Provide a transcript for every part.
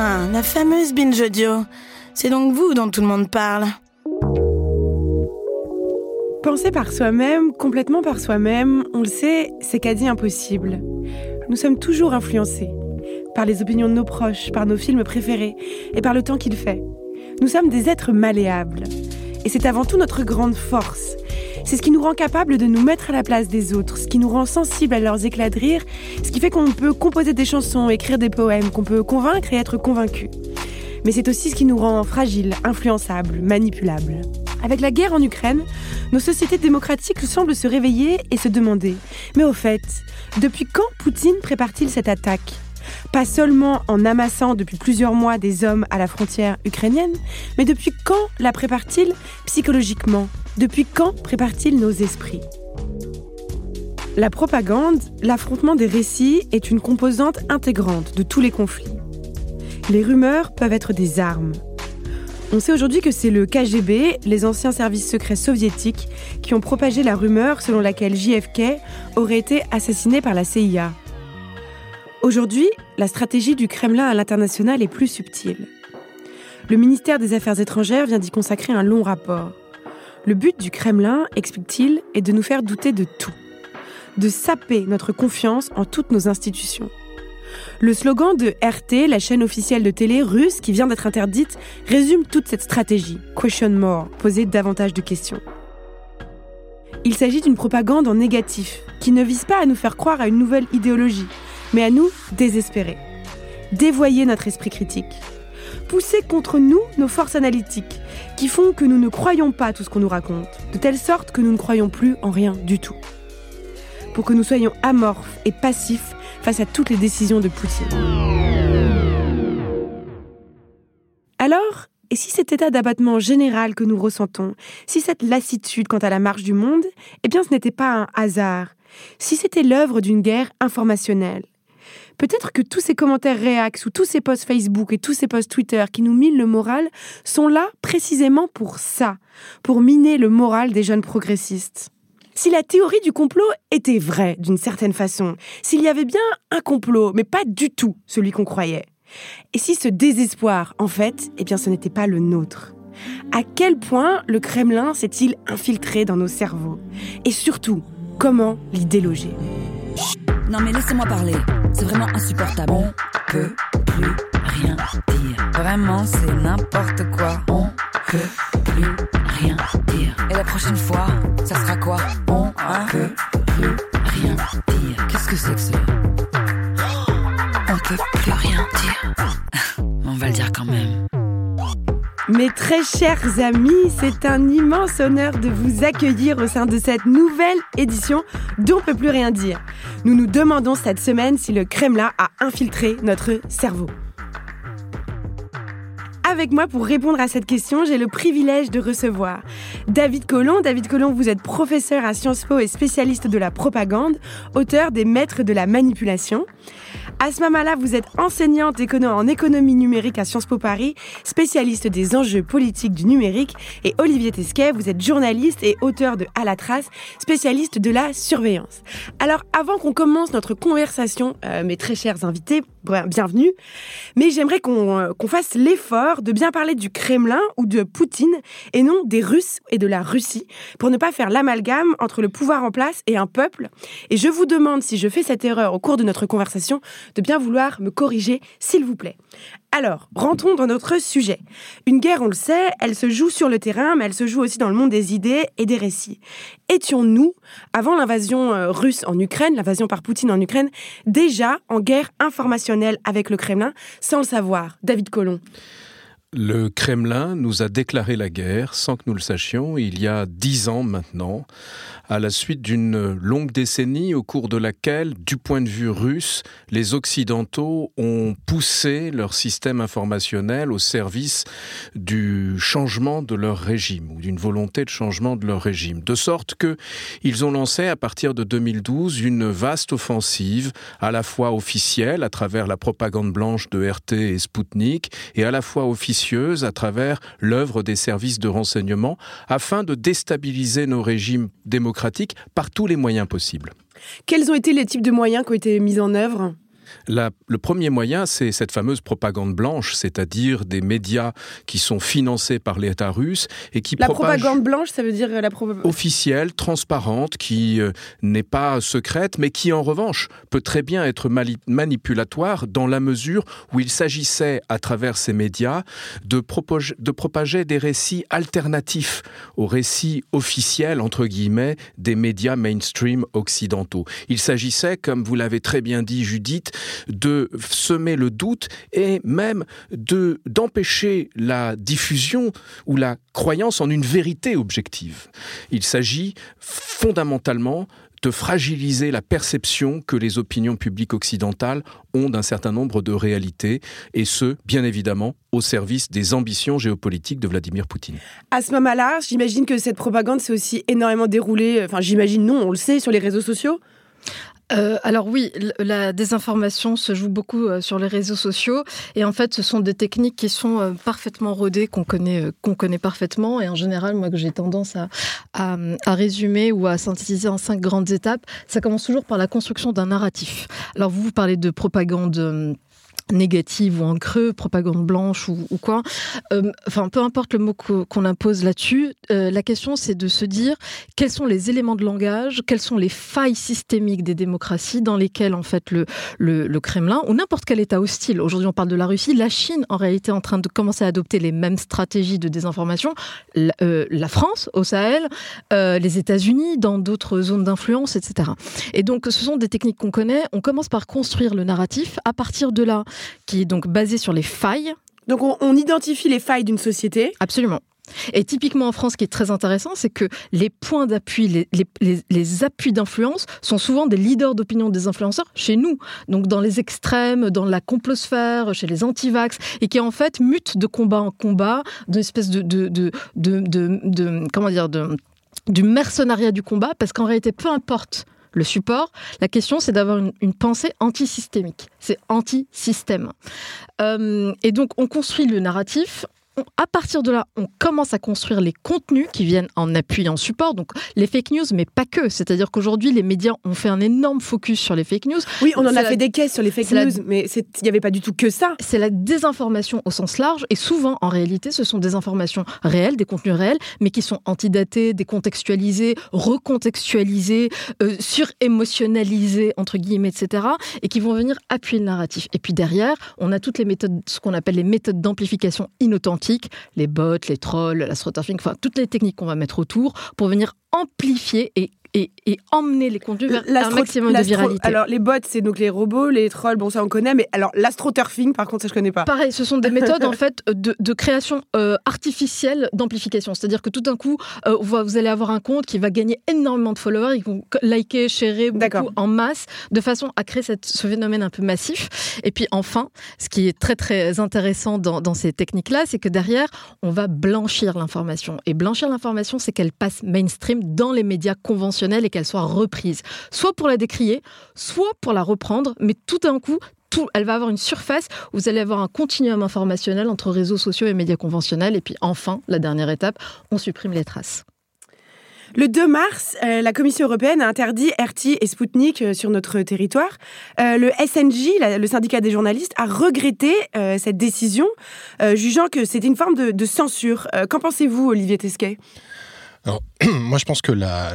La fameuse binge audio. C'est donc vous dont tout le monde parle. Penser par soi-même, complètement par soi-même, on le sait, c'est quasi impossible. Nous sommes toujours influencés par les opinions de nos proches, par nos films préférés et par le temps qu'il fait. Nous sommes des êtres malléables. Et c'est avant tout notre grande force. C'est ce qui nous rend capable de nous mettre à la place des autres, ce qui nous rend sensibles à leurs éclats de rire, ce qui fait qu'on peut composer des chansons, écrire des poèmes, qu'on peut convaincre et être convaincu. Mais c'est aussi ce qui nous rend fragiles, influençables, manipulables. Avec la guerre en Ukraine, nos sociétés démocratiques semblent se réveiller et se demander Mais au fait, depuis quand Poutine prépare-t-il cette attaque? Pas seulement en amassant depuis plusieurs mois des hommes à la frontière ukrainienne, mais depuis quand la prépare-t-il psychologiquement? Depuis quand prépare-t-il nos esprits? La propagande, l'affrontement des récits est une composante intégrante de tous les conflits. Les rumeurs peuvent être des armes. On sait aujourd'hui que c'est le KGB, les anciens services secrets soviétiques, qui ont propagé la rumeur selon laquelle JFK aurait été assassiné par la CIA. Aujourd'hui, la stratégie du Kremlin à l'international est plus subtile. Le ministère des Affaires étrangères vient d'y consacrer un long rapport. Le but du Kremlin, explique-t-il, est de nous faire douter de tout, de saper notre confiance en toutes nos institutions. Le slogan de RT, la chaîne officielle de télé russe qui vient d'être interdite, résume toute cette stratégie. Question more, poser davantage de questions. Il s'agit d'une propagande en négatif, qui ne vise pas à nous faire croire à une nouvelle idéologie, mais à nous désespérer, dévoyer notre esprit critique, pousser contre nous nos forces analytiques qui font que nous ne croyons pas tout ce qu'on nous raconte, de telle sorte que nous ne croyons plus en rien du tout. Pour que nous soyons amorphes et passifs face à toutes les décisions de Poutine. Alors, et si cet état d'abattement général que nous ressentons, si cette lassitude quant à la marche du monde, eh bien ce n'était pas un hasard, si c'était l'œuvre d'une guerre informationnelle, Peut-être que tous ces commentaires réax ou tous ces posts Facebook et tous ces posts Twitter qui nous minent le moral sont là précisément pour ça, pour miner le moral des jeunes progressistes. Si la théorie du complot était vraie d'une certaine façon, s'il y avait bien un complot, mais pas du tout celui qu'on croyait, et si ce désespoir, en fait, eh bien ce n'était pas le nôtre. À quel point le Kremlin s'est-il infiltré dans nos cerveaux? Et surtout, comment l'y déloger non mais laissez-moi parler. C'est vraiment insupportable. On peut plus rien dire. Vraiment, c'est n'importe quoi. On peut plus rien dire. Et la prochaine fois, ça sera quoi? On peut plus rien dire. Qu'est-ce que c'est que ça? On peut plus rien dire. On va le dire quand même. Mes très chers amis, c'est un immense honneur de vous accueillir au sein de cette nouvelle édition d'On peut plus rien dire. Nous nous demandons cette semaine si le Kremlin a infiltré notre cerveau. Avec moi pour répondre à cette question, j'ai le privilège de recevoir David Collomb. David Collomb, vous êtes professeur à Sciences Po et spécialiste de la propagande, auteur des Maîtres de la manipulation. Asma Mala, vous êtes enseignante en économie numérique à Sciences Po Paris, spécialiste des enjeux politiques du numérique. Et Olivier Tesquet, vous êtes journaliste et auteur de À la trace, spécialiste de la surveillance. Alors, avant qu'on commence notre conversation, euh, mes très chers invités, bienvenue, mais j'aimerais euh, qu'on fasse l'effort de bien parler du Kremlin ou de Poutine et non des Russes et de la Russie, pour ne pas faire l'amalgame entre le pouvoir en place et un peuple. Et je vous demande si je fais cette erreur au cours de notre conversation de bien vouloir me corriger, s'il vous plaît. Alors, rentrons dans notre sujet. Une guerre, on le sait, elle se joue sur le terrain, mais elle se joue aussi dans le monde des idées et des récits. Étions-nous, avant l'invasion euh, russe en Ukraine, l'invasion par Poutine en Ukraine, déjà en guerre informationnelle avec le Kremlin, sans le savoir? David Colomb le Kremlin nous a déclaré la guerre sans que nous le sachions il y a dix ans maintenant, à la suite d'une longue décennie au cours de laquelle, du point de vue russe, les Occidentaux ont poussé leur système informationnel au service du changement de leur régime ou d'une volonté de changement de leur régime. De sorte que ils ont lancé à partir de 2012 une vaste offensive, à la fois officielle à travers la propagande blanche de RT et Sputnik, et à la fois à travers l'œuvre des services de renseignement, afin de déstabiliser nos régimes démocratiques par tous les moyens possibles. Quels ont été les types de moyens qui ont été mis en œuvre? Le premier moyen, c'est cette fameuse propagande blanche, c'est-à-dire des médias qui sont financés par l'État russe et qui la propagande blanche, ça veut dire la propagande officielle, transparente, qui euh, n'est pas secrète, mais qui en revanche peut très bien être manipulatoire dans la mesure où il s'agissait, à travers ces médias, de, de propager des récits alternatifs aux récits officiels entre guillemets des médias mainstream occidentaux. Il s'agissait, comme vous l'avez très bien dit, Judith, de semer le doute et même de d'empêcher la diffusion ou la croyance en une vérité objective. Il s'agit fondamentalement de fragiliser la perception que les opinions publiques occidentales ont d'un certain nombre de réalités, et ce, bien évidemment, au service des ambitions géopolitiques de Vladimir Poutine. À ce moment-là, j'imagine que cette propagande s'est aussi énormément déroulée, enfin j'imagine non, on le sait, sur les réseaux sociaux? Euh, alors oui, la désinformation se joue beaucoup euh, sur les réseaux sociaux et en fait ce sont des techniques qui sont euh, parfaitement rodées, qu'on connaît, qu'on connaît parfaitement et en général moi que j'ai tendance à, à, à, résumer ou à synthétiser en cinq grandes étapes, ça commence toujours par la construction d'un narratif. Alors vous, vous parlez de propagande négative ou en creux, propagande blanche ou, quoi. Euh, enfin, peu importe le mot qu'on impose là-dessus, euh, la question c'est de se dire quels sont les éléments de langage, quelles sont les failles systémiques des démocraties dans lesquelles en fait le, le, Kremlin ou n'importe quel État hostile, aujourd'hui on parle de la Russie, la Chine en réalité est en train de commencer à adopter les mêmes stratégies de désinformation, la, euh, la France au Sahel, les États-Unis dans d'autres zones d'influence, etc. Et donc ce sont des techniques qu'on connaît, on commence par construire le narratif, à partir de là, qui est donc basé sur les failles. Donc on, identifie les failles d'une société. Absolument. Et typiquement en France, ce qui est très intéressant, c'est que les points d'appui, les, les, les, appuis d'influence sont souvent des leaders d'opinion des influenceurs chez nous. Donc dans les extrêmes, dans la complosphère, chez les antivax, et qui en fait mutent de combat en combat, d'une espèce de, de, de, de, de comment dire, de, du mercenariat du combat, parce qu'en réalité, peu importe le support. La question, c'est d'avoir une, pensée antisystémique. C'est anti-système. Euh, et donc, on construit le narratif, à partir de là, on commence à construire les contenus qui viennent en appui, en support. Donc les fake news, mais pas que. C'est-à-dire qu'aujourd'hui, les médias ont fait un énorme focus sur les fake news. Oui, on en a fait des caisses sur les fake news, mais il n'y avait pas du tout que ça. C'est la désinformation au sens large. Et souvent, en réalité, ce sont des informations réelles, des contenus réels, mais qui sont antidatés, décontextualisés, recontextualisés, euh, surémotionnalisés, entre guillemets, etc. Et qui vont venir appuyer le narratif. Et puis derrière, on a toutes les méthodes, ce qu'on appelle les méthodes d'amplification inauthentique les bots, les trolls, la enfin toutes les techniques qu'on va mettre autour pour venir amplifier et et, emmener les contenus vers un maximum de viralité. Alors les bots, c'est donc les robots, les trolls, bon ça on connaît, mais alors l'astroturfing, par contre ça je connais pas. Pareil, ce sont des méthodes en fait de, création euh, artificielle d'amplification, c'est-à-dire que tout d'un coup euh, vous allez avoir un compte qui va gagner énormément de followers, ils vont liker, sharer beaucoup en masse, de façon à créer cette, ce phénomène un peu massif. Et puis enfin, ce qui est très très intéressant dans, dans ces techniques-là, c'est que derrière on va blanchir l'information. Et blanchir l'information, c'est qu'elle passe mainstream dans les médias conventionnels et qu'elle soit reprise, soit pour la décrier, soit pour la reprendre, mais tout d'un coup, elle va avoir une surface où vous allez avoir un continuum informationnel entre réseaux sociaux et médias conventionnels. Et puis enfin, la dernière étape, on supprime les traces. Le 2 mars, euh, la Commission européenne a interdit RT et Sputnik euh, sur notre territoire. Euh, le SNJ, le syndicat des journalistes, a regretté cette décision, jugeant que c'était une forme de, de censure. Qu'en pensez-vous, Olivier Tesquet? moi, je pense que la,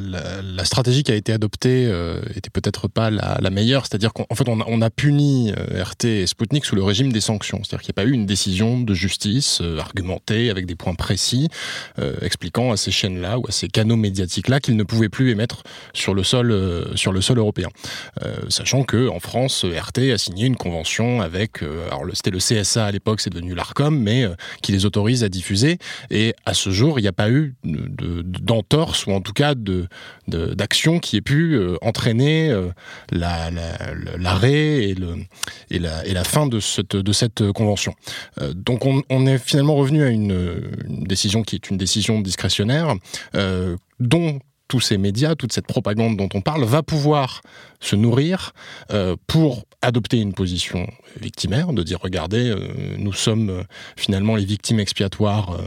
stratégie qui a été adoptée euh, était peut-être pas la, meilleure. C'est-à-dire qu'en fait, on a, puni euh, RT et Sputnik sous le régime des sanctions. C'est-à-dire qu'il n'y a pas eu une décision de justice euh, argumentée avec des points précis, euh, expliquant à ces chaînes-là ou à ces canaux médiatiques-là qu'ils ne pouvaient plus émettre sur le sol, européen. sachant que en France, RT a signé une convention avec, alors c'était le CSA à l'époque, c'est devenu l'Arcom, mais qui les autorise à diffuser. Et à ce jour, il n'y a pas eu de d'entorse ou en tout cas de, d'action qui ait pu euh, entraîner euh, l'arrêt et, le, et, la, et la fin de cette, de cette convention. Euh, donc on, est finalement revenu à une, une, décision qui est une décision discrétionnaire dont tous ces médias, toute cette propagande dont on parle, va pouvoir se nourrir euh, pour adopter une position victimaire, de dire regardez, euh, nous sommes euh, finalement les victimes expiatoires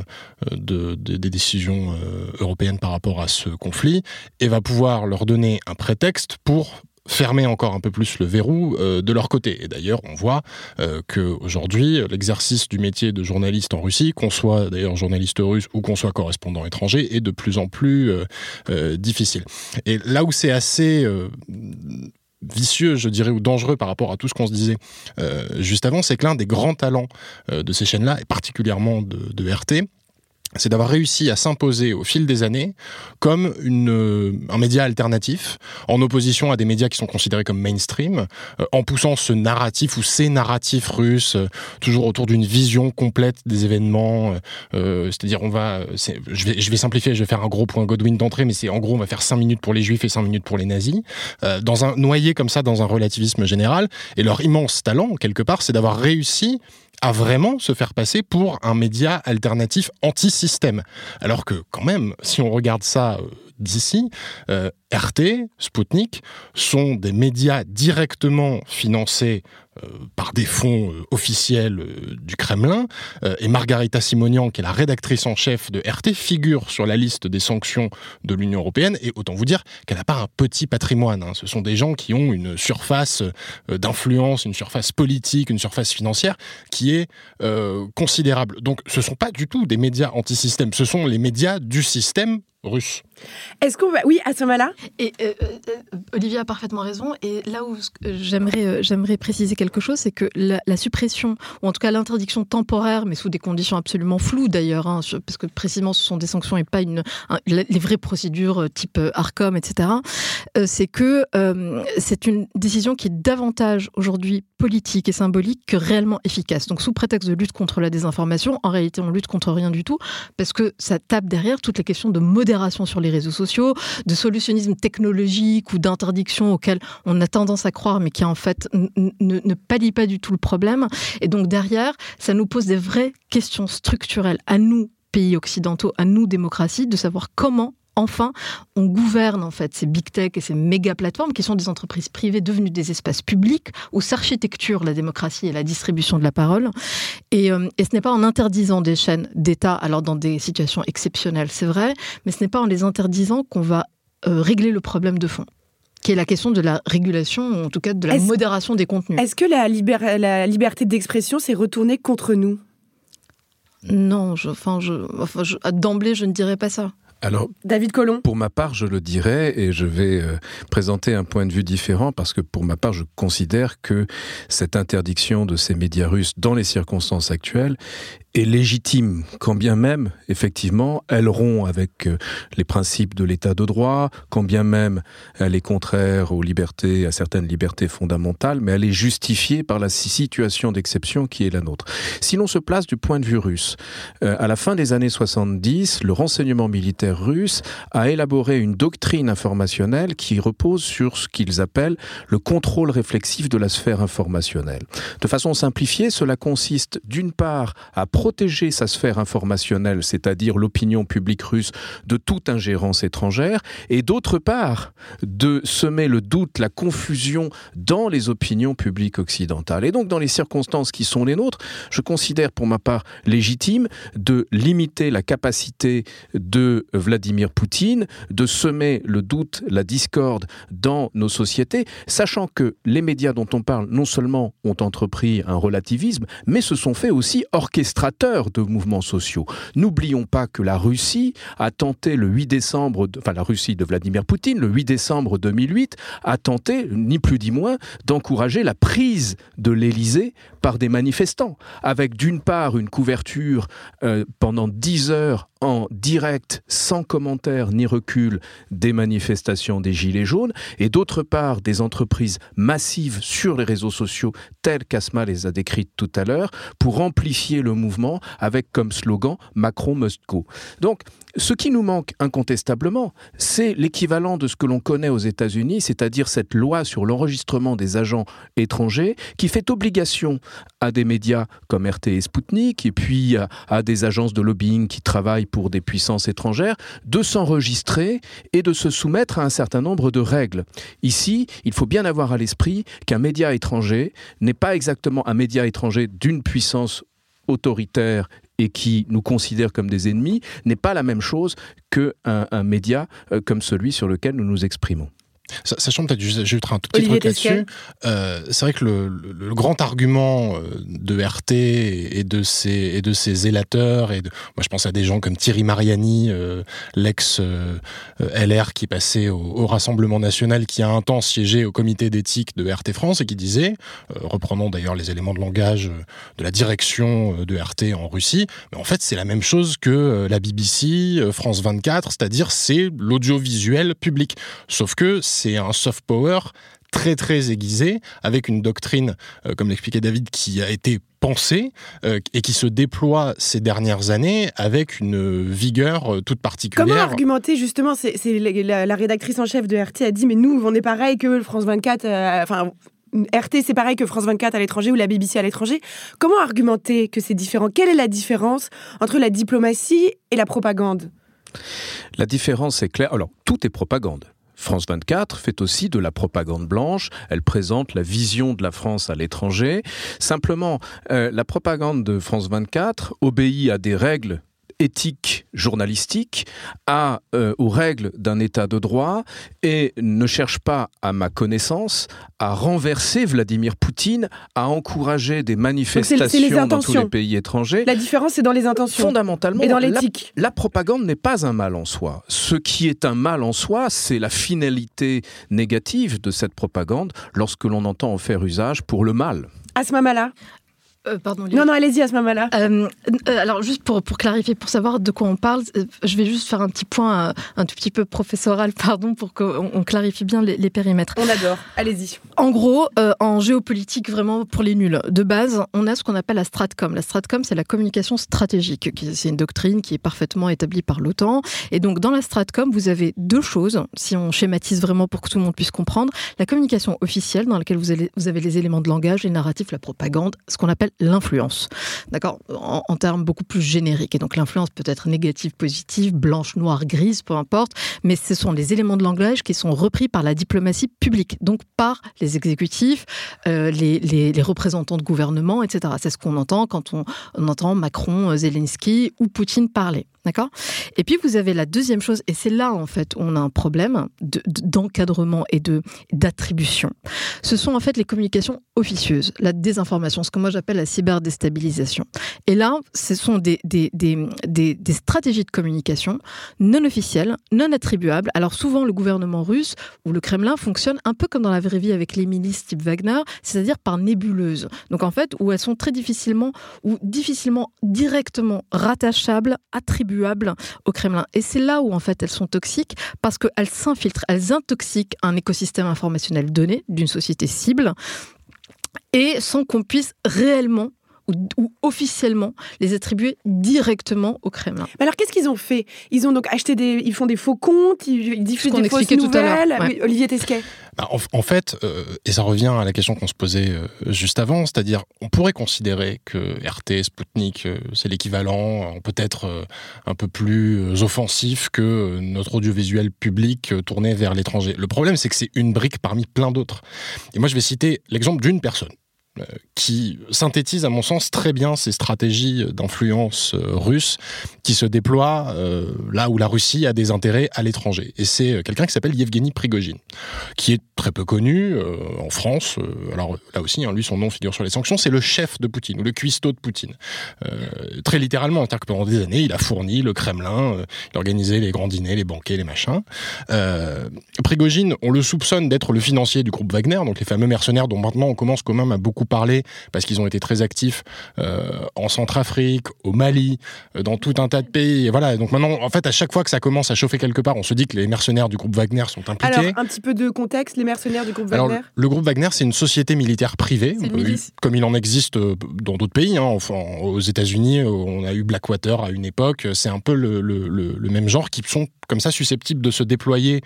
de, des décisions européennes par rapport à ce conflit, et va pouvoir leur donner un prétexte pour fermer encore un peu plus le verrou euh, de leur côté. Et d'ailleurs, on voit euh, qu'aujourd'hui, l'exercice du métier de journaliste en Russie, qu'on soit d'ailleurs journaliste russe ou qu'on soit correspondant étranger, est de plus en plus euh, difficile. Et là où c'est assez vicieux, je dirais, ou dangereux par rapport à tout ce qu'on se disait juste avant, c'est que l'un des grands talents de ces chaînes-là, et particulièrement de, de RT, c'est d'avoir réussi à s'imposer au fil des années comme une, euh, un média alternatif, en opposition à des médias qui sont considérés comme mainstream, euh, en poussant ce narratif ou ces narratifs russes, euh, toujours autour d'une vision complète des événements. C'est-à-dire, on va, je vais, je vais simplifier, je vais faire un gros point Godwin d'entrée, mais c'est en gros, on va faire 5 minutes pour les juifs et 5 minutes pour les nazis, dans un noyé comme ça dans un relativisme général. Et leur immense talent, quelque part, c'est d'avoir réussi à vraiment se faire passer pour un média alternatif anti-système. Alors que quand même, si on regarde ça euh, d'ici, euh, RT, Sputnik sont des médias directement financés euh, par des fonds euh, officiels du Kremlin. et Margarita Simonian, qui est la rédactrice en chef de RT, figure sur la liste des sanctions de l'Union européenne. Et autant vous dire qu'elle n'a pas un petit patrimoine. Hein. Ce sont des gens qui ont une surface d'influence, une surface politique, une surface financière qui est considérable. Donc ce ne sont pas du tout des médias anti-système, ce sont les médias du système russe. Est-ce qu'on va... Oui, à ce moment-là? Et euh, euh, Olivier a parfaitement raison. Et là où j'aimerais, euh, j'aimerais préciser quelque chose, c'est que la, suppression, ou en tout cas l'interdiction temporaire, mais sous des conditions absolument floues d'ailleurs, hein, parce que précisément ce sont des sanctions et pas une, les vraies procédures type ARCOM, etc., c'est que c'est une décision qui est davantage aujourd'hui politique et symbolique que réellement efficace. Donc sous prétexte de lutte contre la désinformation, en réalité on lutte contre rien du tout, parce que ça tape derrière toutes les questions de modération sur les réseaux sociaux, de solutionnisme technologique ou d'interdiction auquel on a tendance à croire, mais qui en fait ne, ne pas du tout le problème. Et donc derrière, ça nous pose des vraies questions structurelles à nous, pays occidentaux, à nous, démocraties, de savoir comment enfin, on gouverne en fait ces big tech et ces méga plateformes qui sont des entreprises privées devenues des espaces publics où s'architecture la démocratie et la distribution de la parole. Et, euh, ce n'est pas en interdisant des chaînes d'État, alors dans des situations exceptionnelles, c'est vrai, mais ce n'est pas en les interdisant qu'on va euh, régler le problème de fond qui est la question de la régulation, ou en tout cas de la modération des contenus. Est-ce que la, la liberté d'expression s'est retournée contre nous? Non, je, enfin, je, enfin, d'emblée, je ne dirais pas ça. Alors, David Colomb. Pour ma part, je le dirais et je vais euh, présenter un point de vue différent parce que pour ma part, je considère que cette interdiction de ces médias russes dans les circonstances actuelles est légitime, quand bien même, effectivement, elle rompt avec euh, les principes de l'état de droit, quand bien même elle est contraire aux libertés, à certaines libertés fondamentales, mais elle est justifiée par la situation d'exception qui est la nôtre. Si l'on se place du point de vue russe, euh, à la fin des années 70, le renseignement militaire russe a élaboré une doctrine informationnelle qui repose sur ce qu'ils appellent le contrôle réflexif de la sphère informationnelle. De façon simplifiée, cela consiste d'une part à protéger sa sphère informationnelle, c'est-à-dire l'opinion publique russe, de toute ingérence étrangère, et d'autre part, de semer le doute, la confusion dans les opinions publiques occidentales. Et donc, dans les circonstances qui sont les nôtres, je considère pour ma part légitime de limiter la capacité de Vladimir Poutine de semer le doute, la discorde dans nos sociétés, sachant que les médias dont on parle non seulement ont entrepris un relativisme, mais se sont fait aussi orchestrer de mouvements sociaux. N'oublions pas que la Russie a tenté le 8 décembre, enfin la Russie de Vladimir Poutine, le 8 décembre 2008, a tenté, ni plus ni moins, d'encourager la prise de l'Élysée par des manifestants, avec d'une part une couverture euh, pendant 10 heures en direct, sans commentaire ni recul, des manifestations des Gilets jaunes, et d'autre part des entreprises massives sur les réseaux sociaux, telles qu'Asma les a décrites tout à l'heure, pour amplifier le mouvement avec comme slogan Macron must go. Donc, ce qui nous manque incontestablement, c'est l'équivalent de ce que l'on connaît aux États-Unis, c'est-à-dire cette loi sur l'enregistrement des agents étrangers qui fait obligation à des médias comme RT et Sputnik et puis à, des agences de lobbying qui travaillent pour des puissances étrangères de s'enregistrer et de se soumettre à un certain nombre de règles. Ici, il faut bien avoir à l'esprit qu'un média étranger n'est pas exactement un média étranger d'une puissance autoritaire et qui nous considère comme des ennemis n'est pas la même chose qu'un un média euh, comme celui sur lequel nous nous exprimons. Sachant peut-être, j'ajouterai un tout petit truc là-dessus. Euh, c'est vrai que le, le, grand argument euh, de RT et de ses, et de ses zélateurs, et de, moi je pense à des gens comme Thierry Mariani, euh, l'ex euh, LR qui passait au, au, Rassemblement national, qui a un temps siégé au comité d'éthique de RT France et qui disait, reprenant d'ailleurs les éléments de langage de la direction de RT en Russie, mais en fait c'est la même chose que la BBC, France 24, c'est-à-dire c'est l'audiovisuel public. Sauf que c'est un soft power très très aiguisé, avec une doctrine, euh, comme l'expliquait David, qui a été pensée euh, et qui se déploie ces dernières années avec une vigueur euh, toute particulière. Comment argumenter justement C'est la, rédactrice en chef de RT a dit mais nous on est pareil que France 24, enfin RT, c'est pareil que France 24 à l'étranger ou la BBC à l'étranger. Comment argumenter que c'est différent? Quelle est la différence entre la diplomatie et la propagande? La différence est claire. Alors, tout est propagande. France 24 fait aussi de la propagande blanche, elle présente la vision de la France à l'étranger. Simplement, euh, la propagande de France 24 obéit à des règles éthique journalistique à, euh, aux règles d'un état de droit et ne cherche pas, à ma connaissance, à renverser Vladimir Poutine, à encourager des manifestations dans tous les pays étrangers. La différence, c'est dans les intentions. Fondamentalement, et dans l'éthique. La, la propagande n'est pas un mal en soi. Ce qui est un mal en soi, c'est la finalité négative de cette propagande lorsque l'on entend en faire usage pour le mal. Asma Mala euh, pardon, non, non, allez-y à ce moment-là. Euh, euh, alors, juste pour, pour clarifier, pour savoir de quoi on parle, je vais juste faire un petit point un tout petit peu professoral, pardon, pour qu'on clarifie bien les, périmètres. On adore, allez-y. En gros, en géopolitique, vraiment pour les nuls, de base, on a ce qu'on appelle la Stratcom. La Stratcom, c'est la communication stratégique. C'est une doctrine qui est parfaitement établie par l'OTAN. Et donc, dans la Stratcom, vous avez deux choses, si on schématise vraiment pour que tout le monde puisse comprendre. La communication officielle, dans laquelle vous, allez, vous avez les éléments de langage, les narratifs, la propagande, ce qu'on appelle l'influence. D'accord? En, termes beaucoup plus génériques. Et donc l'influence peut être négative, positive, blanche, noire, grise, peu importe. Mais ce sont les éléments de langage qui sont repris par la diplomatie publique, donc par les exécutifs, euh, les, représentants de gouvernement, etc. C'est ce qu'on entend quand on, on entend Macron, Zelensky ou Poutine parler. D'accord? Et puis vous avez la deuxième chose, et c'est là en fait où on a un problème d'encadrement et de d'attribution. Ce sont en fait les communications officieuses, la désinformation, ce que moi j'appelle la cyberdéstabilisation. Et là, ce sont des, des, des, des, stratégies de communication non officielles, non attribuables. Alors souvent le gouvernement russe ou le Kremlin fonctionne un peu comme dans la vraie vie avec les milices type Wagner, c'est-à-dire par nébuleuse. Donc en fait, où elles sont très difficilement ou difficilement directement rattachables, attribuables au Kremlin. Et c'est là où en fait elles sont toxiques parce qu'elles s'infiltrent, elles intoxiquent un écosystème informationnel donné d'une société cible et sans qu'on puisse réellement ou, officiellement les attribuer directement au Kremlin. alors qu'est-ce qu'ils ont fait? Ils ont donc acheté des, ils font des faux comptes, ils, diffusent des fausses nouvelles. Olivier Tesquet. Bah, en, fait, euh, et ça revient à la question qu'on se posait euh, juste avant, c'est-à-dire on pourrait considérer que RT, Sputnik, euh, c'est l'équivalent, peut-être un peu plus offensif que notre audiovisuel public tourné vers l'étranger. Le problème, c'est que c'est une brique parmi plein d'autres. Et moi, je vais citer l'exemple d'une personne qui synthétise à mon sens très bien ces stratégies d'influence euh, russe qui se déploient euh, là où la Russie a des intérêts à l'étranger. Et c'est quelqu'un qui s'appelle Yevgeny Prigogine, qui est très peu connu en France. alors là aussi, hein, lui, son nom figure sur les sanctions. C'est le chef de Poutine ou le cuistot de Poutine. très littéralement, c'est-à-dire que pendant des années, il a fourni le Kremlin, il organisait les grands dîners, les banquets, les machins. Prigogine, on le soupçonne d'être le financier du groupe Wagner, donc les fameux mercenaires dont maintenant on commence quand même à beaucoup parler parce qu'ils ont été très actifs euh, en Centrafrique, au Mali, euh, dans tout un tas de pays. Et voilà. Donc maintenant, en fait, à chaque fois que ça commence à chauffer quelque part, on se dit que les mercenaires du groupe Wagner sont impliqués. Alors, un petit peu de contexte, les mercenaires du groupe Wagner? le groupe Wagner, c'est une société militaire privée, comme il en existe euh, dans d'autres pays. Hein. Enfin, aux États-Unis, on a eu Blackwater à une époque. C'est un peu le, le, le, même genre qui sont comme ça susceptibles de se déployer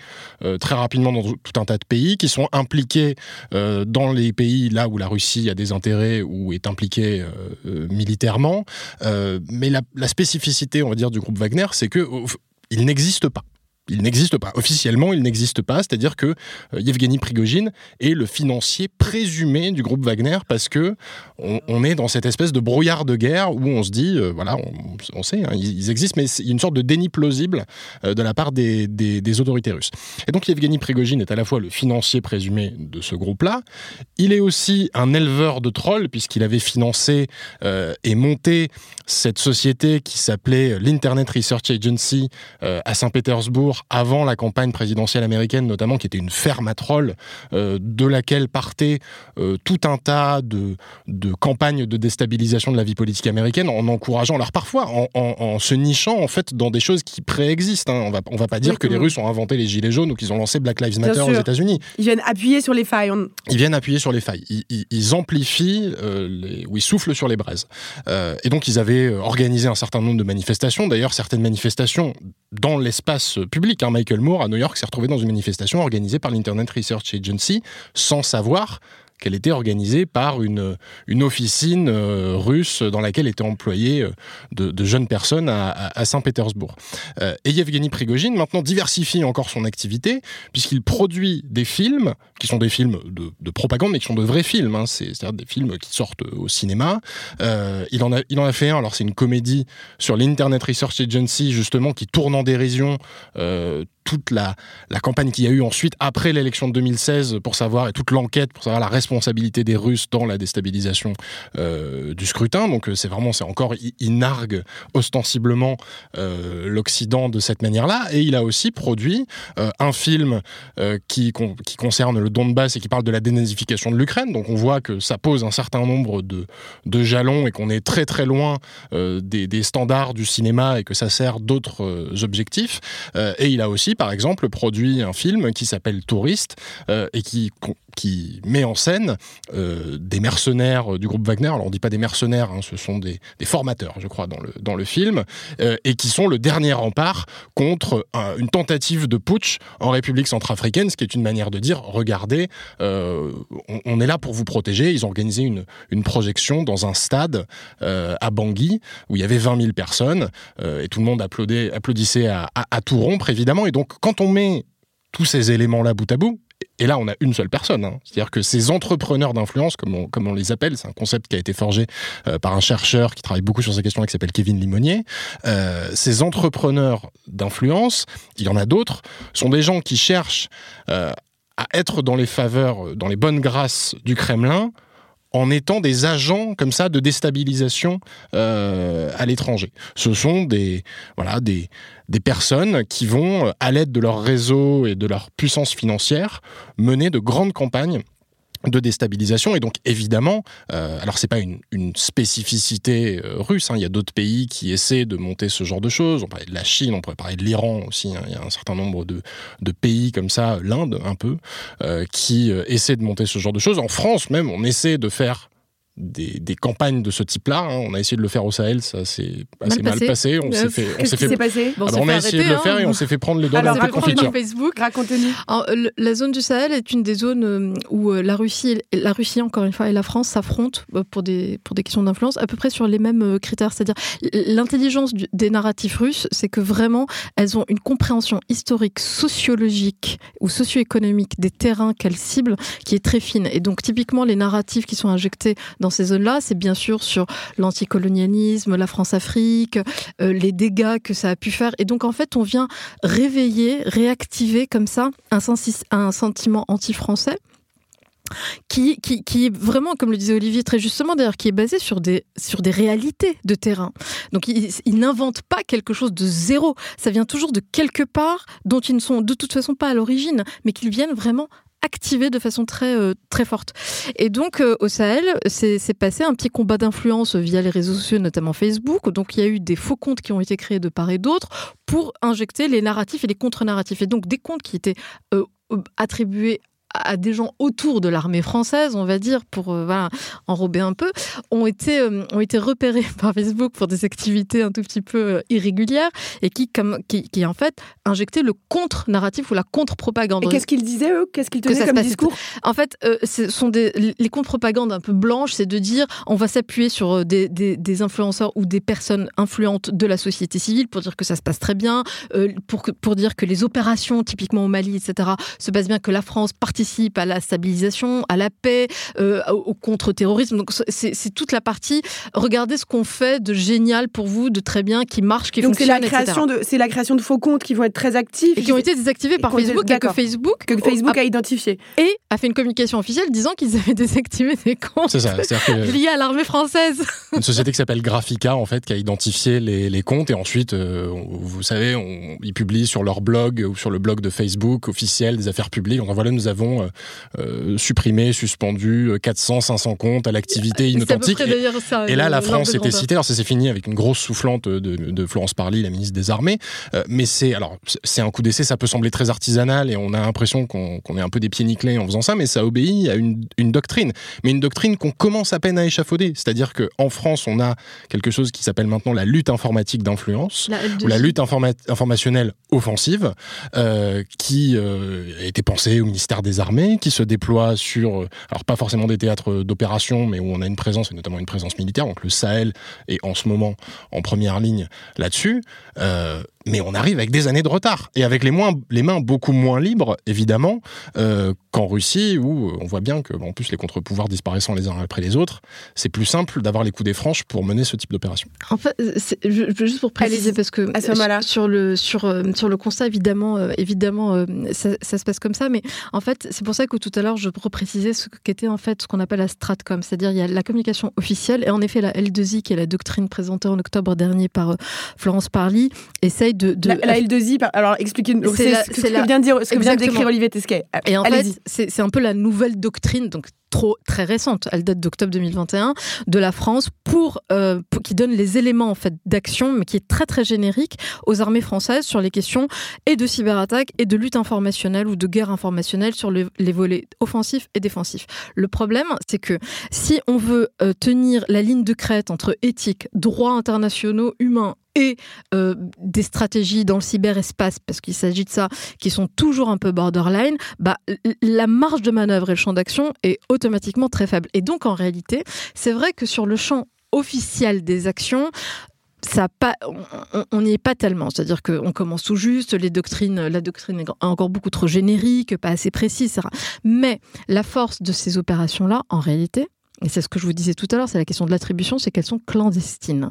très rapidement dans tout un tas de pays, qui sont impliqués dans les pays là où la Russie a des intérêts ou est impliqué euh, euh, militairement. Euh, mais la, spécificité, on va dire, du groupe Wagner, c'est que il n'existe pas. Il n'existe pas. Officiellement, il n'existe pas, c'est-à-dire que euh, Yevgeny Prigogine est le financier présumé du groupe Wagner parce que on, est dans cette espèce de brouillard de guerre où on se dit, euh, voilà, on, sait, hein, ils, existent, mais il y a une sorte de déni plausible euh, de la part des, des, autorités russes. Et donc Yevgeny Prigogine est à la fois le financier présumé de ce groupe-là, il est aussi un éleveur de trolls puisqu'il avait financé et monté cette société qui s'appelait l'Internet Research Agency à Saint-Pétersbourg avant la campagne présidentielle américaine, notamment, qui était une ferme à trolls, euh, de laquelle partait euh, tout un tas de, de, campagnes de déstabilisation de la vie politique américaine, en encourageant, alors parfois en, se nichant en fait dans des choses qui préexistent. Hein. On va, on va pas dire que les Russes ont inventé les gilets jaunes ou qu'ils ont lancé Black Lives Matter aux États-Unis. Ils viennent appuyer sur les failles. Ils viennent appuyer sur les failles. Ils, amplifient euh, les, ou ils soufflent sur les braises. et donc ils avaient organisé un certain nombre de manifestations. D'ailleurs, certaines manifestations dans l'espace public Hein. Michael Moore à New York s'est retrouvé dans une manifestation organisée par l'Internet Research Agency sans savoir qu'elle était organisée par une, une officine euh, russe dans laquelle étaient employés euh, de, jeunes personnes à, Saint-Pétersbourg. Euh, et Yevgeny Prigogine maintenant diversifie encore son activité puisqu'il produit des films qui sont des films de, propagande mais qui sont de vrais films. Hein. C'est-à-dire des films qui sortent au cinéma. il, en a, il en a fait un, alors c'est une comédie sur l'Internet Research Agency justement qui tourne en dérision toute la, campagne qu'il y a eu ensuite après l'élection de 2016 pour savoir et toute l'enquête pour savoir la responsabilité des Russes dans la déstabilisation euh, du scrutin. Donc euh, c'est vraiment c'est encore il, nargue ostensiblement euh, l'Occident de cette manière-là et il a aussi produit un film qui, qui concerne le Donbass et qui parle de la dénazification de l'Ukraine. Donc on voit que ça pose un certain nombre de, jalons et qu'on est très très loin des, standards du cinéma et que ça sert d'autres objectifs. et il a aussi par exemple, produit un film qui s'appelle Touriste euh, et qui, qui met en scène euh, des mercenaires du groupe Wagner. Alors on dit pas des mercenaires, hein, ce sont des, formateurs, je crois, dans le, dans le film, euh, et qui sont le dernier rempart contre une tentative de putsch en République centrafricaine, ce qui est une manière de dire, regardez, on, est là pour vous protéger. Ils ont organisé une, une projection dans un stade à Bangui, où il y avait 20 000 personnes, et tout le monde applaudissait à, tout rompre, évidemment. Et donc, quand on met tous ces éléments-là bout à bout, et là, on a une seule personne. Hein. C'est-à-dire que ces entrepreneurs d'influence, comme on, les appelle, c'est un concept qui a été forgé euh, par un chercheur qui travaille beaucoup sur ces questions-là, qui s'appelle Kevin Limonier. Euh, ces entrepreneurs d'influence, il y en a d'autres, sont des gens qui cherchent euh, à être dans les faveurs, dans les bonnes grâces du Kremlin, en étant des agents comme ça de déstabilisation euh, à l'étranger. Ce sont des voilà des des personnes qui vont à l'aide de leur réseau et de leur puissance financière mener de grandes campagnes de déstabilisation et donc évidemment euh, alors c'est pas une, spécificité euh, russe hein. il y a d'autres pays qui essaient de monter ce genre de choses on parlait de la Chine on pourrait parler de l'Iran aussi hein. il y a un certain nombre de, de pays comme ça l'Inde un peu euh, qui euh, essaient de monter ce genre de choses en France même on essaie de faire des, des, campagnes de ce type-là. Hein. On a essayé de le faire au Sahel, ça s'est assez mal passé. On s'est fait, on s'est fait, passé bon, on a essayé de le faire et on hein. s'est fait prendre les doigts dans le confiture. Facebook, racontez-nous. La zone du Sahel est une des zones euh, où euh, la Russie, la Russie encore une fois, et la France s'affrontent euh, pour des pour des questions d'influence à peu près sur les mêmes critères. C'est-à-dire l'intelligence des narratifs russes, c'est que vraiment elles ont une compréhension historique, sociologique ou socio-économique des terrains qu'elles ciblent qui est très fine. Et donc typiquement les narratifs qui sont injectés dans ces zones-là, c'est bien sûr sur l'anticolonialisme, la France-Afrique, euh, les dégâts que ça a pu faire. Et donc, en fait, on vient réveiller, réactiver comme ça un, un sentiment anti-français. Qui, qui, est vraiment, comme le disait Olivier très justement, d'ailleurs, qui est basé sur des, sur des réalités de terrain. Donc, ils il n'inventent pas quelque chose de zéro. Ça vient toujours de quelque part dont ils ne sont de toute façon pas à l'origine, mais qu'ils viennent vraiment activé de façon très, euh, très forte. Et donc, euh, au Sahel, c'est passé un petit combat d'influence via les réseaux sociaux, notamment Facebook. Donc, il y a eu des faux comptes qui ont été créés de part et d'autre pour injecter les narratifs et les contre-narratifs. Et donc, des comptes qui étaient euh, attribués à des gens autour de l'armée française, on va dire, pour voilà, enrober un peu, ont été, ont été repérés par Facebook pour des activités un tout petit peu irrégulières et qui, comme, qui, qui en fait injectaient le contre-narratif ou la contre-propagande. Et qu'est-ce qu'ils disaient, eux? Qu'est-ce qu'ils tenaient comme discours? En fait, ce sont des, les contre-propagandes un peu blanches, c'est de dire on va s'appuyer sur des, des, des influenceurs ou des personnes influentes de la société civile pour dire que ça se passe très bien, euh, pour, pour dire que les opérations, typiquement au Mali, etc., se passent bien, que la France participe à la stabilisation, à la paix, euh, au, contre-terrorisme. Donc c'est toute la partie, regardez ce qu'on fait de génial pour vous, de très bien, qui marche, qui Donc fonctionne, c'est la création de c'est la création de faux comptes qui vont être très actifs et qui ont été désactivés par Facebook et que Facebook que Facebook a identifié et a fait une communication officielle disant qu'ils avaient désactivé des comptes ça, liés à l'armée française. Une société qui s'appelle Graphica en fait qui a identifié les, les comptes et ensuite euh, vous savez on, ils publient sur leur blog ou sur le blog de Facebook officiel des affaires publiques. Donc voilà nous avons euh, euh supprimé, suspendu 400, 500 comptes à l'activité inauthentique. Et, ça, et, là la France était citée. Alors ça s'est fini avec une grosse soufflante de, de Florence Parly, la ministre des Armées. Euh, mais c'est alors c'est un coup d'essai, ça peut sembler très artisanal et on a l'impression qu'on qu est un peu des pieds nickelés en faisant ça, mais ça obéit à une, une doctrine, mais une doctrine qu'on commence à peine à échafauder. C'est-à-dire qu'en France, on a quelque chose qui s'appelle maintenant la lutte informatique d'influence, ou la lutte informa informationnelle offensive, euh, qui euh, a été pensée au ministère des Armées, qui se déploie sur, euh, alors pas forcément des théâtres d'opération, mais où on a une présence, et notamment une présence militaire, donc le Sahel est en ce moment en première ligne là-dessus. Euh, mais on arrive avec des années de retard. Et avec les, moins, les mains beaucoup moins libres, évidemment, euh, qu'en Russie, où on voit bien que, en plus, les contre-pouvoirs disparaissant les uns après les autres, c'est plus simple d'avoir les coups des franches pour mener ce type d'opération. En fait, je, juste pour préciser, parce que à ce moment-là, sur le sur euh, sur le constat, évidemment, euh, évidemment, euh, ça, ça, se passe comme ça, mais en fait, c'est pour ça que tout à l'heure, je reprécisais ce qu'était en fait ce qu'on appelle la stratcom, c'est-à-dire il y a la communication officielle. Et en effet la L2I, qui est la doctrine présentée en octobre dernier par Florence Parly, essaye de, de... La, la, L2I, alors expliquez-nous. Ce que, que vient de dire, ce que vient d'écrire Olivier Tesquet. Et en fait, c'est un peu la nouvelle doctrine, donc très récente, elle date d'octobre 2021, de la France euh, pour, qui donne les éléments en fait d'action, mais qui est très très générique aux armées françaises sur les questions et de cyberattaque et de lutte informationnelle ou de guerre informationnelle sur le, les volets offensifs et défensifs. Le problème, c'est que si on veut euh, tenir la ligne de crête entre éthique, droits internationaux, humains et euh, des stratégies dans le cyberespace, parce qu'il s'agit de ça, qui sont toujours un peu borderline, bah, la marge de manœuvre et le champ d'action est automatiquement très faible. Et donc, en réalité, c'est vrai que sur le champ officiel des actions, ça pas, on n'y est pas tellement. C'est-à-dire qu'on commence tout juste, les doctrines, la doctrine est encore beaucoup trop générique, pas assez précise. Mais la force de ces opérations-là, en réalité, et c'est ce que je vous disais tout à l'heure, c'est la question de l'attribution, c'est qu'elles sont clandestines.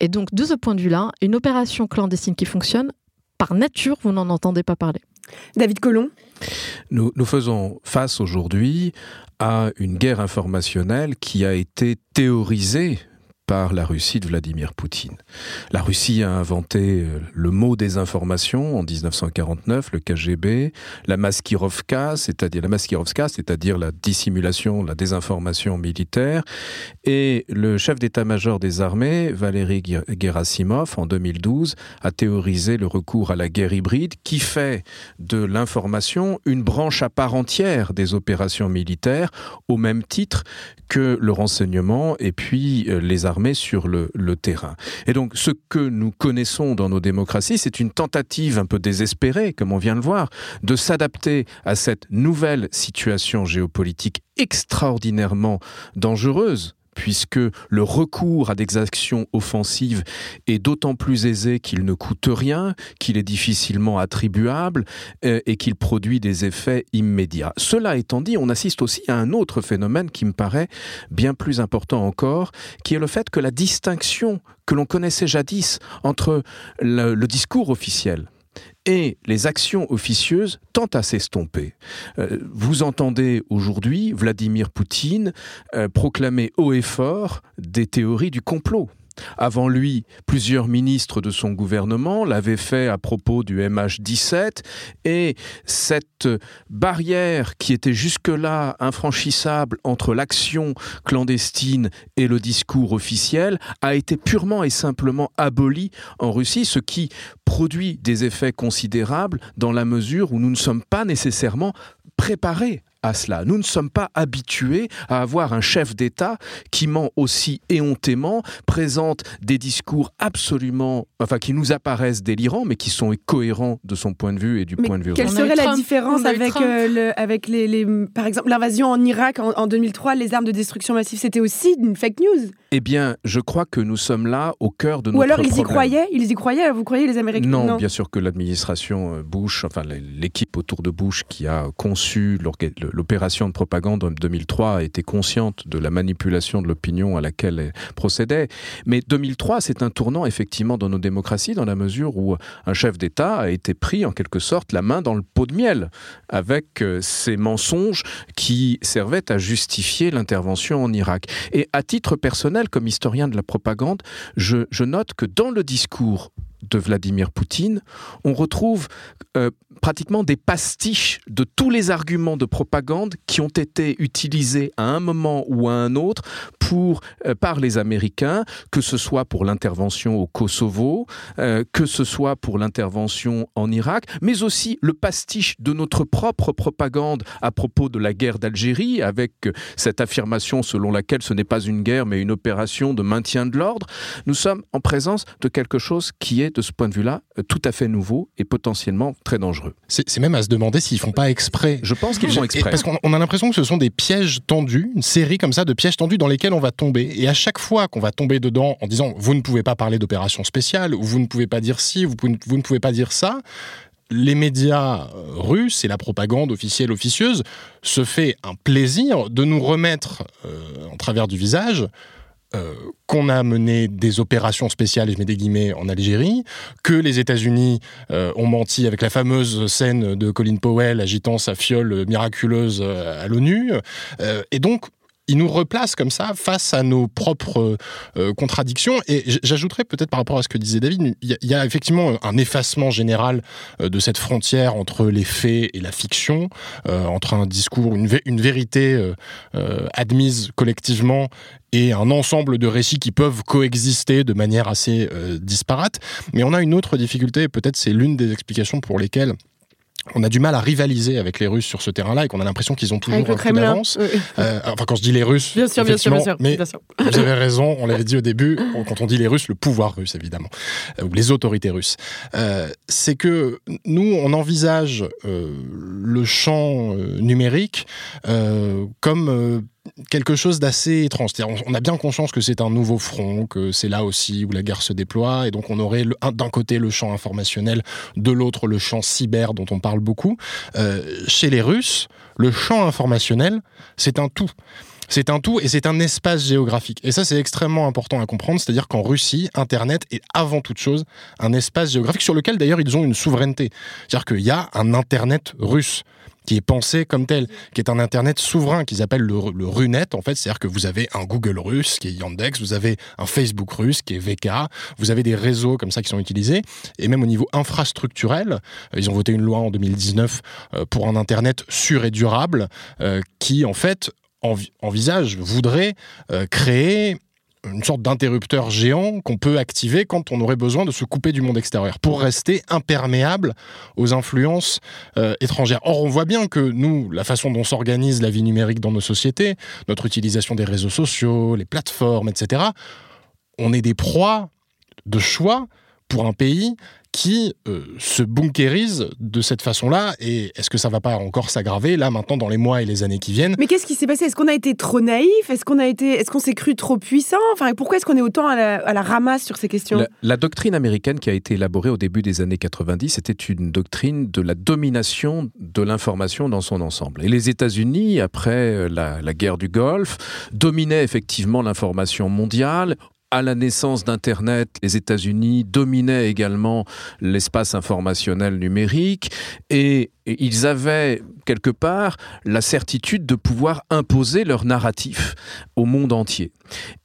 Et donc, de ce point de vue-là, une opération clandestine qui fonctionne, par nature, vous n'en entendez pas parler. David Colomb nous, faisons face aujourd'hui à une guerre informationnelle qui a été théorisée la Russie de Vladimir Poutine. La Russie a inventé le mot des informations en 1949, le KGB, la maskirovka, c'est-à-dire la maskirovska, c'est-à-dire la dissimulation, la désinformation militaire, et le chef d'état-major des armées, Valéry Gerasimov, en 2012, a théorisé le recours à la guerre hybride qui fait de l'information une branche à part entière des opérations militaires, au même titre que le renseignement et puis les armées sur le, le, terrain. Et donc ce que nous connaissons dans nos démocraties, c'est une tentative un peu désespérée, comme on vient de voir, de s'adapter à cette nouvelle situation géopolitique extraordinairement dangereuse puisque le recours à des actions offensives est d'autant plus aisé qu'il ne coûte rien, qu'il est difficilement attribuable euh, et qu'il produit des effets immédiats. Cela étant dit, on assiste aussi à un autre phénomène qui me paraît bien plus important encore, qui est le fait que la distinction que l'on connaissait jadis entre le, le discours officiel et les actions officieuses tentent à s'estomper. Euh, vous entendez aujourd'hui Vladimir Poutine euh, proclamer haut et fort des théories du complot. Avant lui, plusieurs ministres de son gouvernement l'avaient fait à propos du MH17 et cette barrière qui était jusque-là infranchissable entre l'action clandestine et le discours officiel a été purement et simplement abolie en Russie, ce qui produit des effets considérables dans la mesure où nous ne sommes pas nécessairement préparés à cela. Nous ne sommes pas habitués à avoir un chef d'État qui ment aussi éhontément, présente des discours absolument, enfin qui nous apparaissent délirants, mais qui sont cohérents de son point de vue et du Mais point de vue. Quelle serait la Trump. différence avec, euh, le- avec les, les- par exemple, l'invasion en Irak en, en 2003, les armes de destruction massive, c'était aussi une fake news Eh bien, je crois que nous sommes là au cœur de Ou notre alors ils y croyaient Ils y croyaient Vous croyez les Américains? Non, bien sûr que l'administration euh, Bush, enfin l'équipe autour de Bush qui a conçu l'opération de propagande en 2003 a été consciente de la manipulation de l'opinion à laquelle elle procédait. Mais 2003, c'est un tournant effectivement dans nos démocraties dans la mesure où un chef d'État a été pris en quelque sorte la main dans le pot de miel avec euh, ces mensonges qui servaient à justifier l'intervention en Irak. Et à titre personnel, comme historien de la propagande, je, note que dans le discours de Vladimir Poutine, on retrouve euh, pratiquement des pastiches de tous les arguments de propagande qui ont été utilisés à un moment ou à un autre pour, euh, par les Américains, que ce soit pour l'intervention au Kosovo, euh, que ce soit pour l'intervention en Irak, mais aussi le pastiche de notre propre propagande à propos de la guerre d'Algérie, avec euh, cette affirmation selon laquelle ce n'est pas une guerre mais une opération de maintien de l'ordre. Nous sommes en présence de quelque chose qui est, de ce point de vue-là, tout à fait nouveau et potentiellement très dangereux. C'est même à se demander s'ils font pas exprès. Je pense qu'ils font exprès. Parce qu'on on a l'impression que ce sont des pièges tendus, une série comme ça de pièges tendus dans lesquels on va tomber. Et à chaque fois qu'on va tomber dedans en disant vous ne pouvez pas parler d'opération spéciale, ou vous ne pouvez pas dire ci, vous, vous ne pouvez pas dire ça, les médias euh, russes et la propagande officielle officieuse se fait un plaisir de nous remettre euh, en travers du visage euh, qu'on a mené des opérations spéciales, je mets des guillemets, en Algérie, que les États-Unis ont menti avec la fameuse scène de Colin Powell agitant sa fiole miraculeuse à l'ONU. Et donc, ils nous replacent comme ça face à nos propres euh, contradictions. Et j'ajouterais peut-être par rapport à ce que disait David, il y, a- il effectivement un effacement général euh, de cette frontière entre les faits et la fiction, euh, entre un discours, une, vé- une vérité euh, euh, admise collectivement et un ensemble de récits qui peuvent coexister de manière assez euh, disparate. Mais on a une autre difficulté, et peut-être c'est l'une des explications pour lesquelles on a du mal à rivaliser avec les Russes sur ce terrain-là et qu'on a l'impression qu'ils ont toujours un coup Kremlin. d'avance. Oui. Euh, enfin, quand je dis les Russes, Bien sûr, bien sûr, bien sûr. mais bien sûr. vous avez raison, on l'avait dit au début, quand on dit les Russes, le pouvoir russe, évidemment, euh, ou les autorités russes. Euh, c'est que nous, on envisage le champ numérique comme quelque chose d'assez étrange. On a bien conscience que c'est un nouveau front, que c'est là aussi où la guerre se déploie, et donc on aurait d'un côté le champ informationnel, de l'autre le champ cyber dont on parle beaucoup. Euh, chez les Russes, le champ informationnel, c'est un tout. C'est un tout et c'est un espace géographique. Et ça, c'est extrêmement important à comprendre. C'est-à-dire qu'en Russie, Internet est avant toute chose un espace géographique sur lequel d'ailleurs ils ont une souveraineté. C'est-à-dire qu'il y a un Internet russe qui est pensé comme tel, qui est un Internet souverain qu'ils appellent le, RUNET, en fait. C'est-à-dire que vous avez un Google russe qui est Yandex, vous avez un Facebook russe qui est VK, vous avez des réseaux comme ça qui sont utilisés. Et même au niveau infrastructurel, euh, ils ont voté une loi en 2019 euh, pour un Internet sûr et durable euh, qui, en fait, envi- envisage, voudrait créer une sorte d'interrupteur géant qu'on peut activer quand on aurait besoin de se couper du monde extérieur pour rester imperméable aux influences euh, étrangères. Or, on voit bien que nous, la façon dont s'organise la vie numérique dans nos sociétés, notre utilisation des réseaux sociaux, les plateformes, etc., on est des proies de choix pour un pays qui euh, se bunkérise de cette façon-là. Et est-ce que ça va pas encore s'aggraver là maintenant dans les mois et les années qui viennent? Mais qu'est-ce qui s'est passé? Est-ce qu'on a été trop naïf? Est-ce qu'on a été, est-ce qu'on s'est cru trop puissant? Enfin, pourquoi est-ce qu'on est autant à la, à la ramasse sur ces questions? La, la doctrine américaine qui a été élaborée au début des années 90 c'était une doctrine de la domination de l'information dans son ensemble. Et les États-Unis, après euh, la, la guerre du Golfe, dominaient effectivement l'information mondiale. À la naissance d'Internet, les États-Unis dominaient également l'espace informationnel numérique et, ils avaient quelque part la certitude de pouvoir imposer leur narratif au monde entier.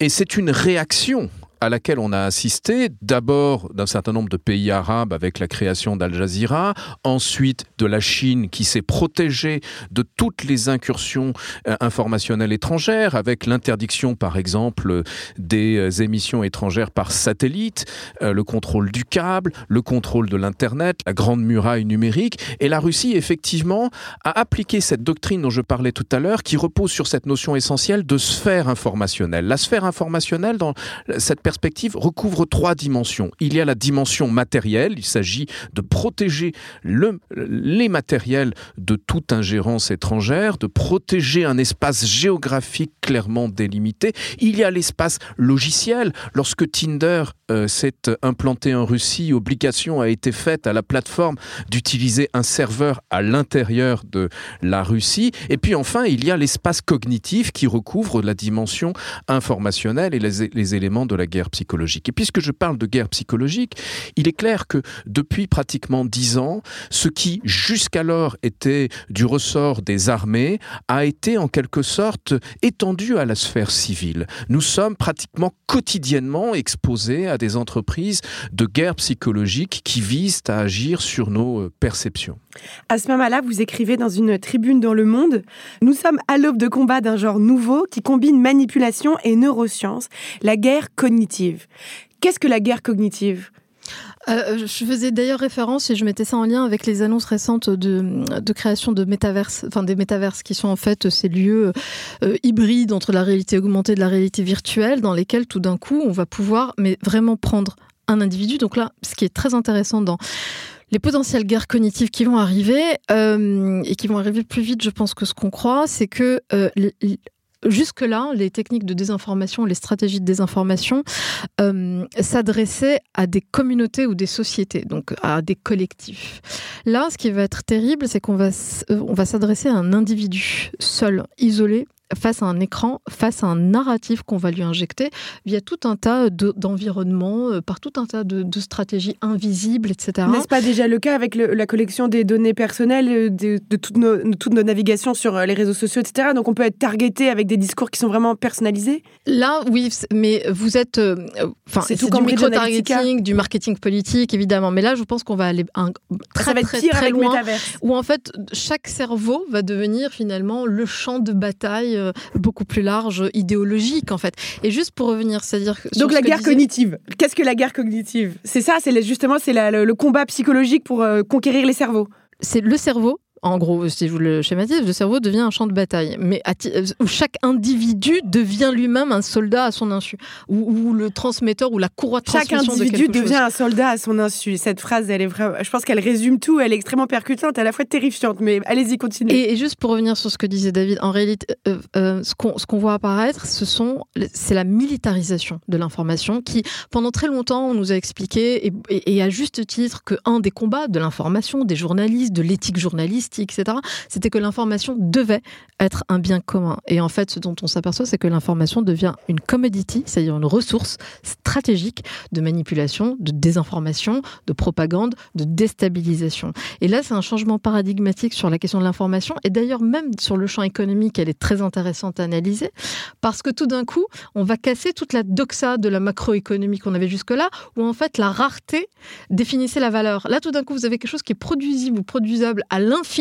Et c'est une réaction à laquelle on a assisté, d'abord d'un certain nombre de pays arabes avec la création d'Al Jazeera, ensuite de la Chine qui s'est protégée de toutes les incursions euh, informationnelles étrangères, avec l'interdiction par exemple des euh, émissions étrangères par satellite, euh, le contrôle du câble, le contrôle de l'Internet, la grande muraille numérique. Et la Russie, effectivement, a appliqué cette doctrine dont je parlais tout à l'heure, qui repose sur cette notion essentielle de sphère informationnelle. La sphère informationnelle, dans cette perspective, recouvre trois dimensions. Il y a la dimension matérielle, il s'agit de protéger le, les matériels de toute ingérence étrangère, de protéger un espace géographique clairement délimité. Il y a l'espace logiciel. Lorsque Tinder euh, s'est implanté en Russie, obligation a été faite à la plateforme d'utiliser un serveur à l'intérieur de la Russie. Et puis enfin, il y a l'espace cognitif qui recouvre la dimension informationnelle et les éléments de la guerre psychologique. Et puisque je parle de guerre psychologique, il est clair que depuis pratiquement dix ans, ce qui jusqu'alors était du ressort des armées a été en quelque sorte étendu à la sphère civile. Nous sommes pratiquement quotidiennement exposés à des entreprises de guerre psychologique qui visent à agir sur nos euh, perceptions. À ce moment-là, vous écrivez dans une tribune dans Le Monde Nous sommes à l'aube de combat d'un genre nouveau qui combine manipulation et neurosciences, la guerre cognitive. Qu'est-ce que la guerre cognitive? Euh, je faisais d'ailleurs référence et je mettais ça en lien avec les annonces récentes de, de création de métaverses, enfin des métaverses qui sont en fait ces lieux euh, hybrides entre la réalité augmentée et la réalité virtuelle dans lesquels tout d'un coup on va pouvoir mais vraiment prendre un individu. Donc là, ce qui est très intéressant dans les potentielles guerres cognitives qui vont arriver euh, et qui vont arriver plus vite, je pense, que ce qu'on croit, c'est que euh, Jusque-là, les techniques de désinformation, les stratégies de désinformation euh, s'adressaient à des communautés ou des sociétés, donc à des collectifs. Là, ce qui va être terrible, c'est qu'on va, va s'adresser à un individu seul, isolé, face à un écran, face à un narratif qu'on va lui injecter via tout un tas d'environnements, euh, par tout un tas de, stratégies invisibles, etc. N'est-ce pas déjà le cas avec la collection des données personnelles euh, de, toutes, nos, toutes, nos, navigations sur euh, les réseaux sociaux, etc. Donc on peut être targeté avec des discours qui sont vraiment personnalisés? Là, oui, mais vous êtes... Enfin, c'est du micro-targeting, du marketing politique, évidemment. Mais là, je pense qu'on va aller un, très, très, très, très loin, où en fait, chaque cerveau va devenir finalement le champ de bataille euh, beaucoup plus large, idéologique en fait. Et juste pour revenir, c'est-à-dire donc la guerre cognitive. Qu'est-ce que la guerre cognitive? C'est ça, c'est justement c'est le, combat psychologique pour euh, conquérir les cerveaux. C'est le cerveau en gros, si je vous le schématise, le cerveau devient un champ de bataille, mais euh, où chaque individu devient lui-même un soldat à son insu, ou, le transmetteur ou la courroie de transmission Chaque individu devient un soldat à son insu. Cette phrase, elle est vraiment, je pense qu'elle résume tout. Elle est extrêmement percutante, à la fois terrifiante. Mais allez-y, continuez. Et, juste pour revenir sur ce que disait David, en réalité, euh, euh, ce qu'on voit apparaître, ce sont, c'est la militarisation de l'information qui, pendant très longtemps, on nous a expliqué, et, et à juste titre, que un des combats de l'information, des journalistes, de l'éthique journaliste etc., c'était que l'information devait être un bien commun. Et en fait, ce dont on s'aperçoit, c'est que l'information devient une commodity, c'est-à-dire une ressource stratégique de manipulation, de désinformation, de propagande, de déstabilisation. Et là, c'est un changement paradigmatique sur la question de l'information. Et d'ailleurs, même sur le champ économique, elle est très intéressante à analyser, parce que tout d'un coup, on va casser toute la doxa de la macroéconomie qu'on avait jusque-là, où en fait, la rareté définissait la valeur. Là, tout d'un coup, vous avez quelque chose qui est produisible ou produisable à l'infini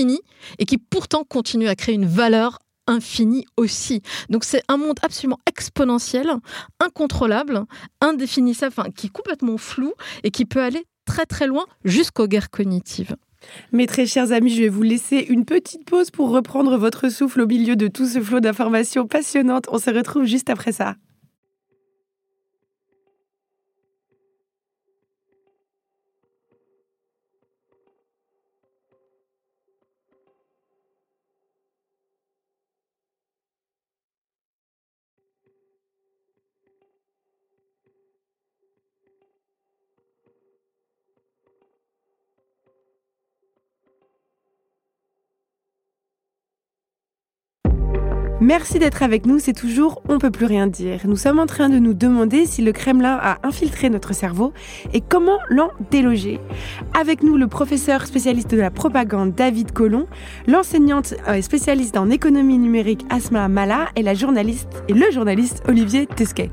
et qui pourtant continue à créer une valeur infinie aussi. Donc c'est un monde absolument exponentiel, incontrôlable, indéfinissable, enfin, qui est complètement flou et qui peut aller très très loin jusqu'aux guerres cognitives. Mes très chers amis, je vais vous laisser une petite pause pour reprendre votre souffle au milieu de tout ce flot d'informations passionnantes. On se retrouve juste après ça. Merci d'être avec nous, c'est toujours On peut plus rien dire. Nous sommes en train de nous demander si le Kremlin a infiltré notre cerveau et comment l'en déloger. Avec nous, le professeur spécialiste de la propagande David Collomb, l'enseignante euh, spécialiste en économie numérique Asma Mala et la journaliste et le journaliste Olivier Tesquet.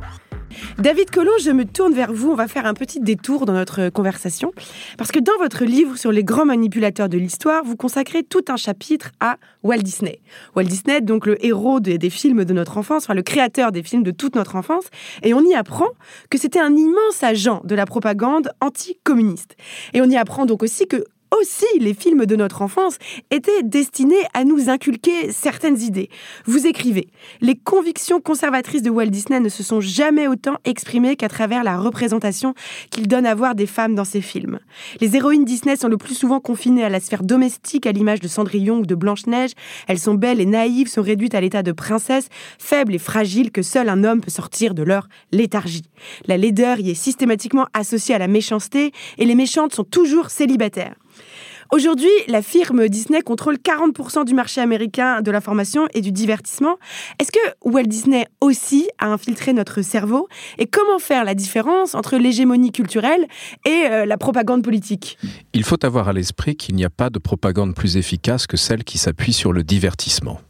David Collomb, je me tourne vers vous. On va faire un petit détour dans notre conversation. Parce que dans votre livre sur les grands manipulateurs de l'histoire, vous consacrez tout un chapitre à Walt Disney. Walt Disney, donc le héros des, des films de notre enfance, enfin le créateur des films de toute notre enfance. Et on y apprend que c'était un immense agent de la propagande anticommuniste. Et on y apprend donc aussi que aussi les films de notre enfance étaient destinés à nous inculquer certaines idées. Vous écrivez Les convictions conservatrices de Walt Disney ne se sont jamais autant exprimées qu'à travers la représentation qu'il donne à voir des femmes dans ses films. Les héroïnes Disney sont le plus souvent confinées à la sphère domestique, à l'image de Cendrillon ou de Blanche-Neige. Elles sont belles et naïves, sont réduites à l'état de princesse, faibles et fragiles que seul un homme peut sortir de leur léthargie. La laideur y est systématiquement associée à la méchanceté et les méchantes sont toujours célibataires. Aujourd'hui, la firme Disney contrôle 40% du marché américain de l'information et du divertissement. Est-ce que Walt Disney aussi a infiltré notre cerveau? Et comment faire la différence entre l'hégémonie culturelle et euh, la propagande politique? Il faut avoir à l'esprit qu'il n'y a pas de propagande plus efficace que celle qui s'appuie sur le divertissement.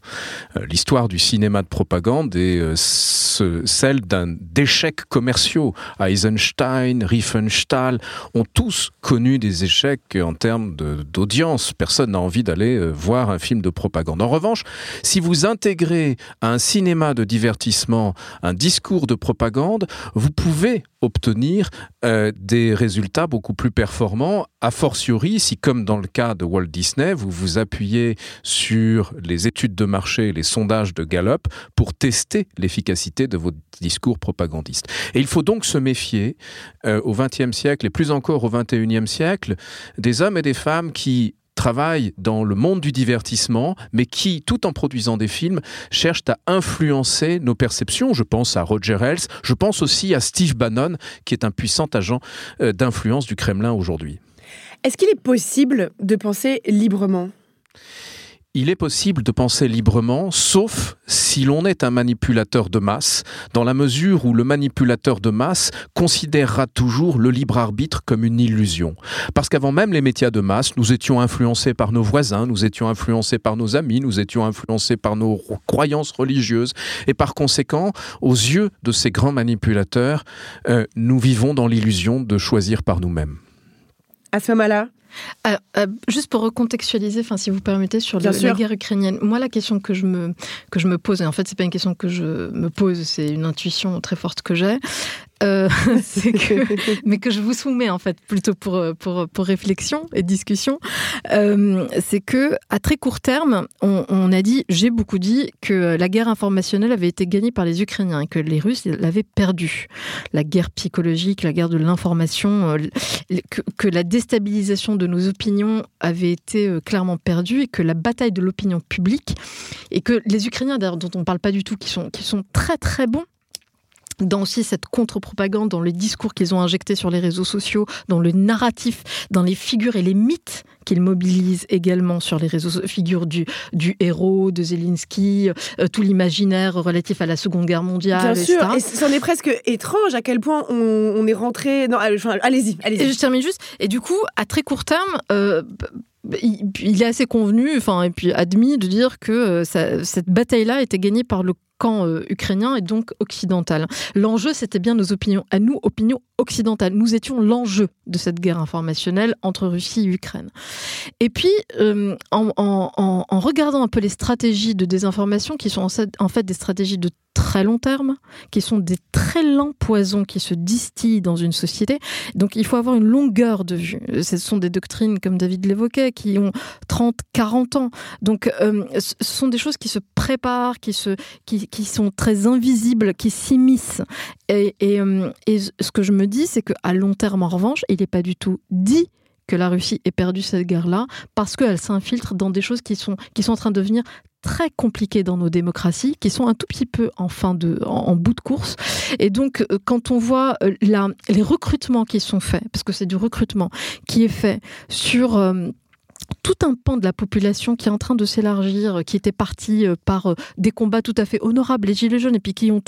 Euh, L'histoire du cinéma de propagande est euh, ce, celle d'échecs commerciaux. Eisenstein, Riefenstahl ont tous connu des échecs en termes de d'audience. Personne n'a envie d'aller euh, voir un film de propagande. En revanche, si vous intégrez à un cinéma de divertissement un discours de propagande, vous pouvez obtenir euh, des résultats beaucoup plus performants, a fortiori si, comme dans le cas de Walt Disney, vous vous appuyez sur les études de marché, les sondages de Gallup pour tester l'efficacité de vos discours propagandistes. Et il faut donc se méfier euh, au XXe siècle et plus encore au XXIe siècle des hommes et des femmes qui travaillent dans le monde du divertissement, mais qui, tout en produisant des films, cherchent à influencer nos perceptions. Je pense à Roger Ailes, je pense aussi à Steve Bannon, qui est un puissant agent euh, d'influence du Kremlin aujourd'hui. Est-ce qu'il est possible de penser librement? Il est possible de penser librement, sauf si l'on est un manipulateur de masse, dans la mesure où le manipulateur de masse considérera toujours le libre arbitre comme une illusion. Parce qu'avant même les médias de masse, nous étions influencés par nos voisins, nous étions influencés par nos amis, nous étions influencés par nos croyances religieuses, et par conséquent, aux yeux de ces grands manipulateurs, euh, nous vivons dans l'illusion de choisir par nous-mêmes. À ce moment-là, euh, euh, juste pour recontextualiser, enfin, si vous permettez, sur le, la guerre ukrainienne. Moi, la question que je me que je me pose, et en fait, c'est pas une question que je me pose, c'est une intuition très forte que j'ai. Euh, que, mais que je vous soumets en fait plutôt pour pour pour réflexion et discussion. Euh, c'est que à très court terme, on, on a dit, j'ai beaucoup dit que la guerre informationnelle avait été gagnée par les Ukrainiens et que les Russes l'avaient perdue. La guerre psychologique, la guerre de l'information, que, que la déstabilisation de nos opinions avait été euh, clairement perdue et que la bataille de l'opinion publique et que les Ukrainiens, d'ailleurs, dont on ne parle pas du tout, qui sont, qui sont très très bons dans aussi cette contre-propagande, dans le discours qu'ils ont injecté sur les réseaux sociaux, dans le narratif, dans les figures et les mythes qu'ils mobilisent également sur les réseaux, figures du, du héros, de Zelensky, euh, tout l'imaginaire relatif à la Seconde Guerre mondiale. Bien sûr, et c'en est presque étrange à quel point on, on est rentré... Non, allez-y, allez-y. Et je termine juste, et du coup, à très court terme... Euh, il, est assez convenu, enfin, et puis admis de dire que euh, ça, cette bataille-là était gagnée par le camp euh, ukrainien et donc occidental. L'enjeu, c'était bien nos opinions, à nous, opinions occidentales. Nous étions l'enjeu de cette guerre informationnelle entre Russie et Ukraine. Et puis, euh, en, regardant un peu les stratégies de désinformation, qui sont en fait, en fait des stratégies de très long terme, qui sont des très lents poisons qui se distillent dans une société. Donc il faut avoir une longueur de vue. Ce sont des doctrines, comme David l'évoquait, qui ont 30, 40 ans. Donc euh, ce sont des choses qui se préparent, qui, se, qui, qui sont très invisibles, qui s'immiscent. Et, et, euh, et ce que je me dis, c'est qu'à long terme, en revanche, il n'est pas du tout dit que la Russie ait perdu cette guerre-là parce qu'elle s'infiltre dans des choses qui sont, qui sont en train de devenir très compliquées dans nos démocraties, qui sont un tout petit peu en fin de, en, bout de course. Et donc, euh, quand on voit euh, la, les recrutements qui sont faits, parce que c'est du recrutement qui est fait sur tout un pan de la population qui est en train de s'élargir, qui était parti euh, par euh, des combats tout à fait honorables, les Gilets jaunes, et puis qui ont,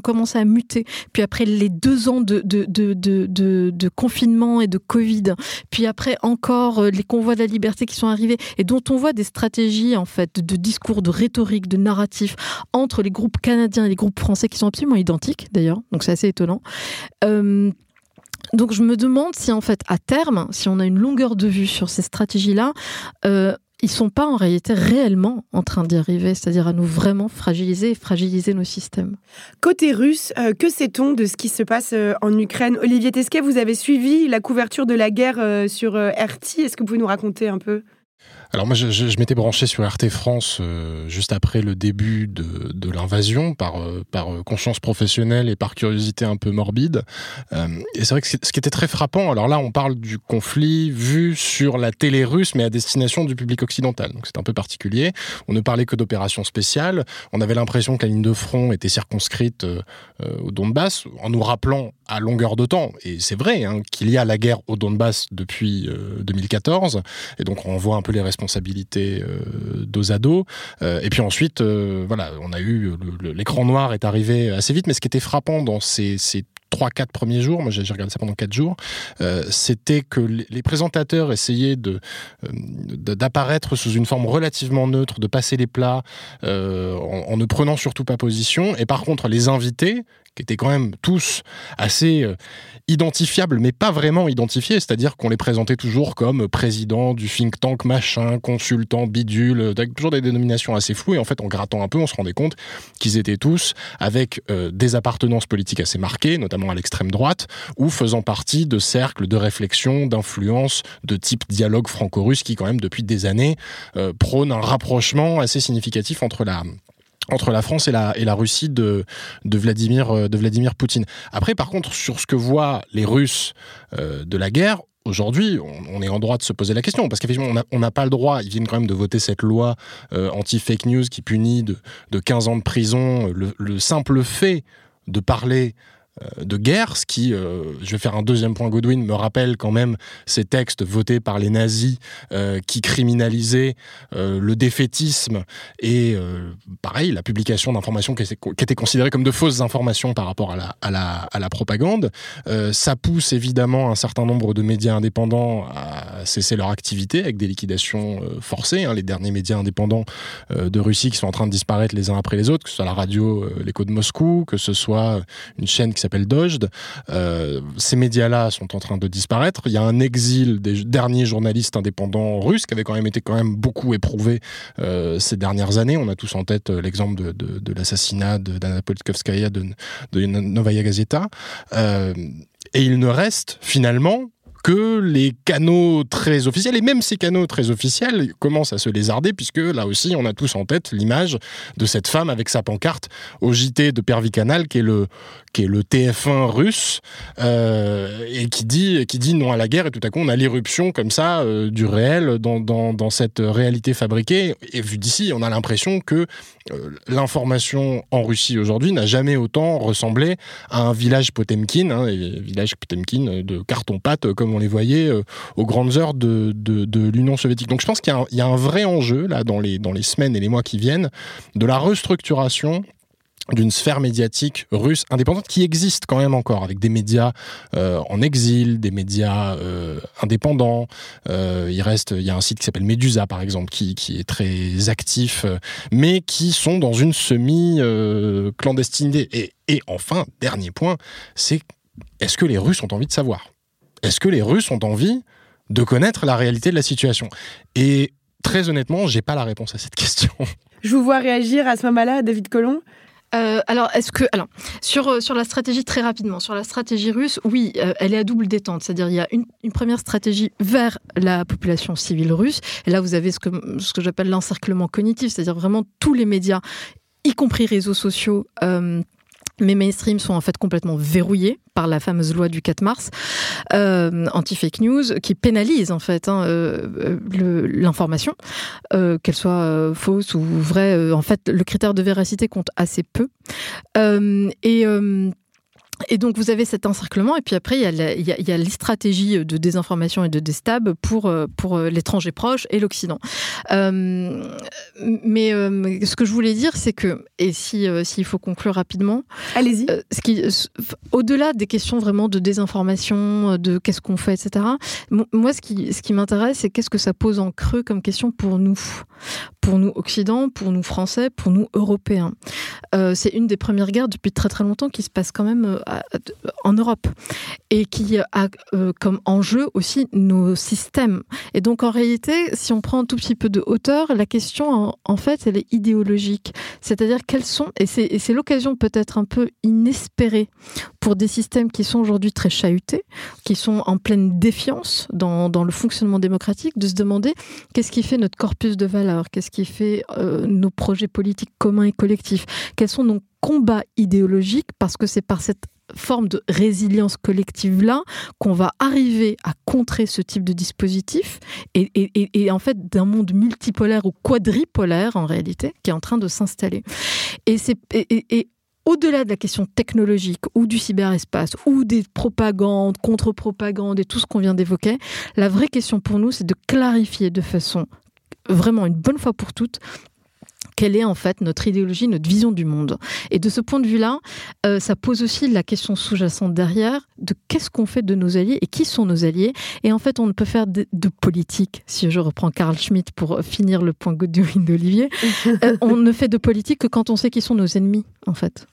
commencé à muter. Puis après les deux ans de, confinement et de Covid, puis après encore euh, les convois de la liberté qui sont arrivés, et dont on voit des stratégies, en fait, de discours, de rhétorique, de narratif entre les groupes canadiens et les groupes français qui sont absolument identiques, d'ailleurs. Donc c'est assez étonnant. Donc je me demande si en fait à terme, si on a une longueur de vue sur ces stratégies-là, euh, ils sont pas en réalité réellement en train d'y arriver, c'est-à-dire à nous vraiment fragiliser et fragiliser nos systèmes. Côté russe, euh, que sait-on de ce qui se passe euh, en Ukraine? Olivier Tesquet, vous avez suivi la couverture de la guerre euh, sur RT. Est-ce que vous pouvez nous raconter un peu? Alors moi, je, m'étais branché sur RT France euh, juste après le début de, l'invasion, par, euh, euh, conscience professionnelle et par curiosité un peu morbide. Et c'est vrai que ce qui était très frappant, alors là, on parle du conflit vu sur la télé russe, mais à destination du public occidental. Donc c'est un peu particulier. On ne parlait que d'opérations spéciales. On avait l'impression que la ligne de front était circonscrite au Donbass, en nous rappelant à longueur de temps, et c'est vrai, hein, qu'il y a la guerre au Donbass depuis euh, 2014. Et donc on voit un peu les responsabilités euh, dos à dos. Euh, et puis ensuite, euh, voilà, on a eu l'écran noir est arrivé assez vite. Mais ce qui était frappant dans ces, ces 3-4 premiers jours, moi j'ai regardé ça pendant 4 jours, c'était que les présentateurs essayaient de d'apparaître sous une forme relativement neutre, de passer les plats en ne prenant surtout pas position. Et par contre, les invités, étaient quand même tous assez euh, identifiables, mais pas vraiment identifiés, c'est-à-dire qu'on les présentait toujours comme président du think tank machin, consultant bidule, avec toujours des dénominations assez floues. Et en fait, en grattant un peu, on se rendait compte qu'ils étaient tous avec euh, des appartenances politiques assez marquées, notamment à l'extrême droite, ou faisant partie de cercles de réflexion, d'influence, de type dialogue franco-russe qui, quand même, depuis des années, euh, prône un rapprochement assez significatif entre la entre la France et la, et la Russie de, de, Vladimir, euh, de Vladimir Poutine. Après, par contre, sur ce que voient les Russes euh, de la guerre, Aujourd'hui, on, est en droit de se poser la question, parce qu'effectivement, on n'a pas le droit, ils viennent quand même de voter cette loi euh, anti-fake news qui punit de, de 15 ans de prison le, le simple fait de parler de guerre, ce qui, euh, je vais faire un deuxième point Godwin, me rappelle quand même ces textes votés par les nazis euh, qui criminalisaient euh, le défaitisme et euh, pareil, la publication d'informations qui, étaient- considérées comme de fausses informations par rapport à la, propagande. Euh, ça pousse évidemment un certain nombre de médias indépendants à cesser leur activité avec des liquidations euh, forcées. hein. Les derniers médias indépendants euh, de Russie qui sont en train de disparaître les uns après les autres, que ce soit la radio euh, L'écho de Moscou, que ce soit une chaîne qui s'appelle Dojd. Euh, ces médias-là sont en train de disparaître. Il y a un exil des derniers journalistes indépendants russes qui avait quand même été quand même beaucoup éprouvé euh, ces dernières années. On a tous en tête euh, l'exemple de, l'assassinat d'Anna Politkovskaya de, de Novaya Gazeta. Euh, et il ne reste finalement que les canaux très officiels, et même ces canaux très officiels commencent à se lézarder, puisque là aussi, on a tous en tête l'image de cette femme avec sa pancarte au JT de Pervicanal, qui est le, qui est le TF1 russe, euh, et qui dit, qui dit non à la guerre, et tout à coup, on a l'irruption comme ça euh, du réel dans, dans, cette réalité fabriquée. Et vu d'ici, on a l'impression que euh, l'information en Russie aujourd'hui n'a jamais autant ressemblé à un village Potemkin, hein, village Potemkin de carton-pâte, comme les voyait euh, aux grandes heures de, l'Union soviétique. Donc je pense qu'il y, a un- vrai enjeu, là, dans les, semaines et les mois qui viennent, de la restructuration d'une sphère médiatique russe indépendante qui existe quand même encore, avec des médias euh, en exil, des médias euh, indépendants. Il reste, il y a un site qui s'appelle Medusa par exemple, qui, est très actif, mais qui sont dans une semi-clandestinité. et, et enfin, dernier point, c'est est-ce que les Russes ont envie de savoir? Est-ce que les Russes ont envie de connaître la réalité de la situation? Et très honnêtement, j'ai pas la réponse à cette question. Je vous vois réagir à ce moment-là, David Colomb? Euh, alors, est-ce que, alors, sur, euh, sur la stratégie très rapidement, sur la stratégie russe, oui, euh, elle est à double détente. C'est-à-dire, il y a une, une première stratégie vers la population civile russe. Et là, vous avez ce que, ce que j'appelle l'encerclement cognitif, c'est-à-dire vraiment tous les médias, y compris réseaux sociaux, euh, mais mainstream sont en fait complètement verrouillés par la fameuse loi du 4 mars euh, anti-fake news qui pénalise en fait hein, euh, le- l'information, euh, qu'elle soit euh, fausse ou vraie. euh, en fait, le critère de véracité compte assez peu. Euh, euh, et donc vous avez cet encerclement, et puis après il y, a il, y a, les stratégies de désinformation et de destab pour, pour l'étranger proche et l'Occident. Euh, mais ce que je voulais dire, c'est que, et si s'il faut conclure rapidement, allez-y. ce qui, au-delà des questions vraiment de désinformation, de qu'est-ce qu'on fait, etc. Moi, ce qui, ce qui m'intéresse, c'est qu'est-ce que ça pose en creux comme question pour nous, pour nous Occident, pour nous Français, pour nous Européens. Euh, c'est une des premières guerres depuis très très longtemps qui se passe quand même euh, en Europe et qui a euh, comme enjeu aussi nos systèmes. Et donc en réalité, si on prend un tout petit peu de hauteur, la question en, fait, elle est idéologique. C'est-à-dire quels sont, et c'est l'occasion peut-être un peu inespérée pour des systèmes qui sont aujourd'hui très chahutés, qui sont en pleine défiance dans, dans le fonctionnement démocratique, de se demander qu'est-ce qui fait notre corpus de valeurs, qu'est-ce qui fait nos projets politiques communs et collectifs, quels sont nos combats idéologiques, parce que c'est par cette forme de résilience collective-là qu'on va arriver à contrer ce type de dispositif et, en fait d'un monde multipolaire ou quadripolaire en réalité qui est en train de s'installer. Et, et au-delà de la question technologique ou du cyberespace ou des propagandes, contre-propagandes et tout ce qu'on vient d'évoquer, la vraie question pour nous, c'est de clarifier de façon vraiment une bonne fois pour toutes quelle est en fait notre idéologie, notre vision du monde. Et de ce point de vue-là, euh, ça pose aussi la question sous-jacente derrière de qu'est-ce qu'on fait de nos alliés et qui sont nos alliés. Et en fait, on ne peut faire de, politique, si je reprends Carl Schmitt pour finir le point Godwin d'Olivier, euh, on ne fait de politique que quand on sait qui sont nos ennemis, en fait.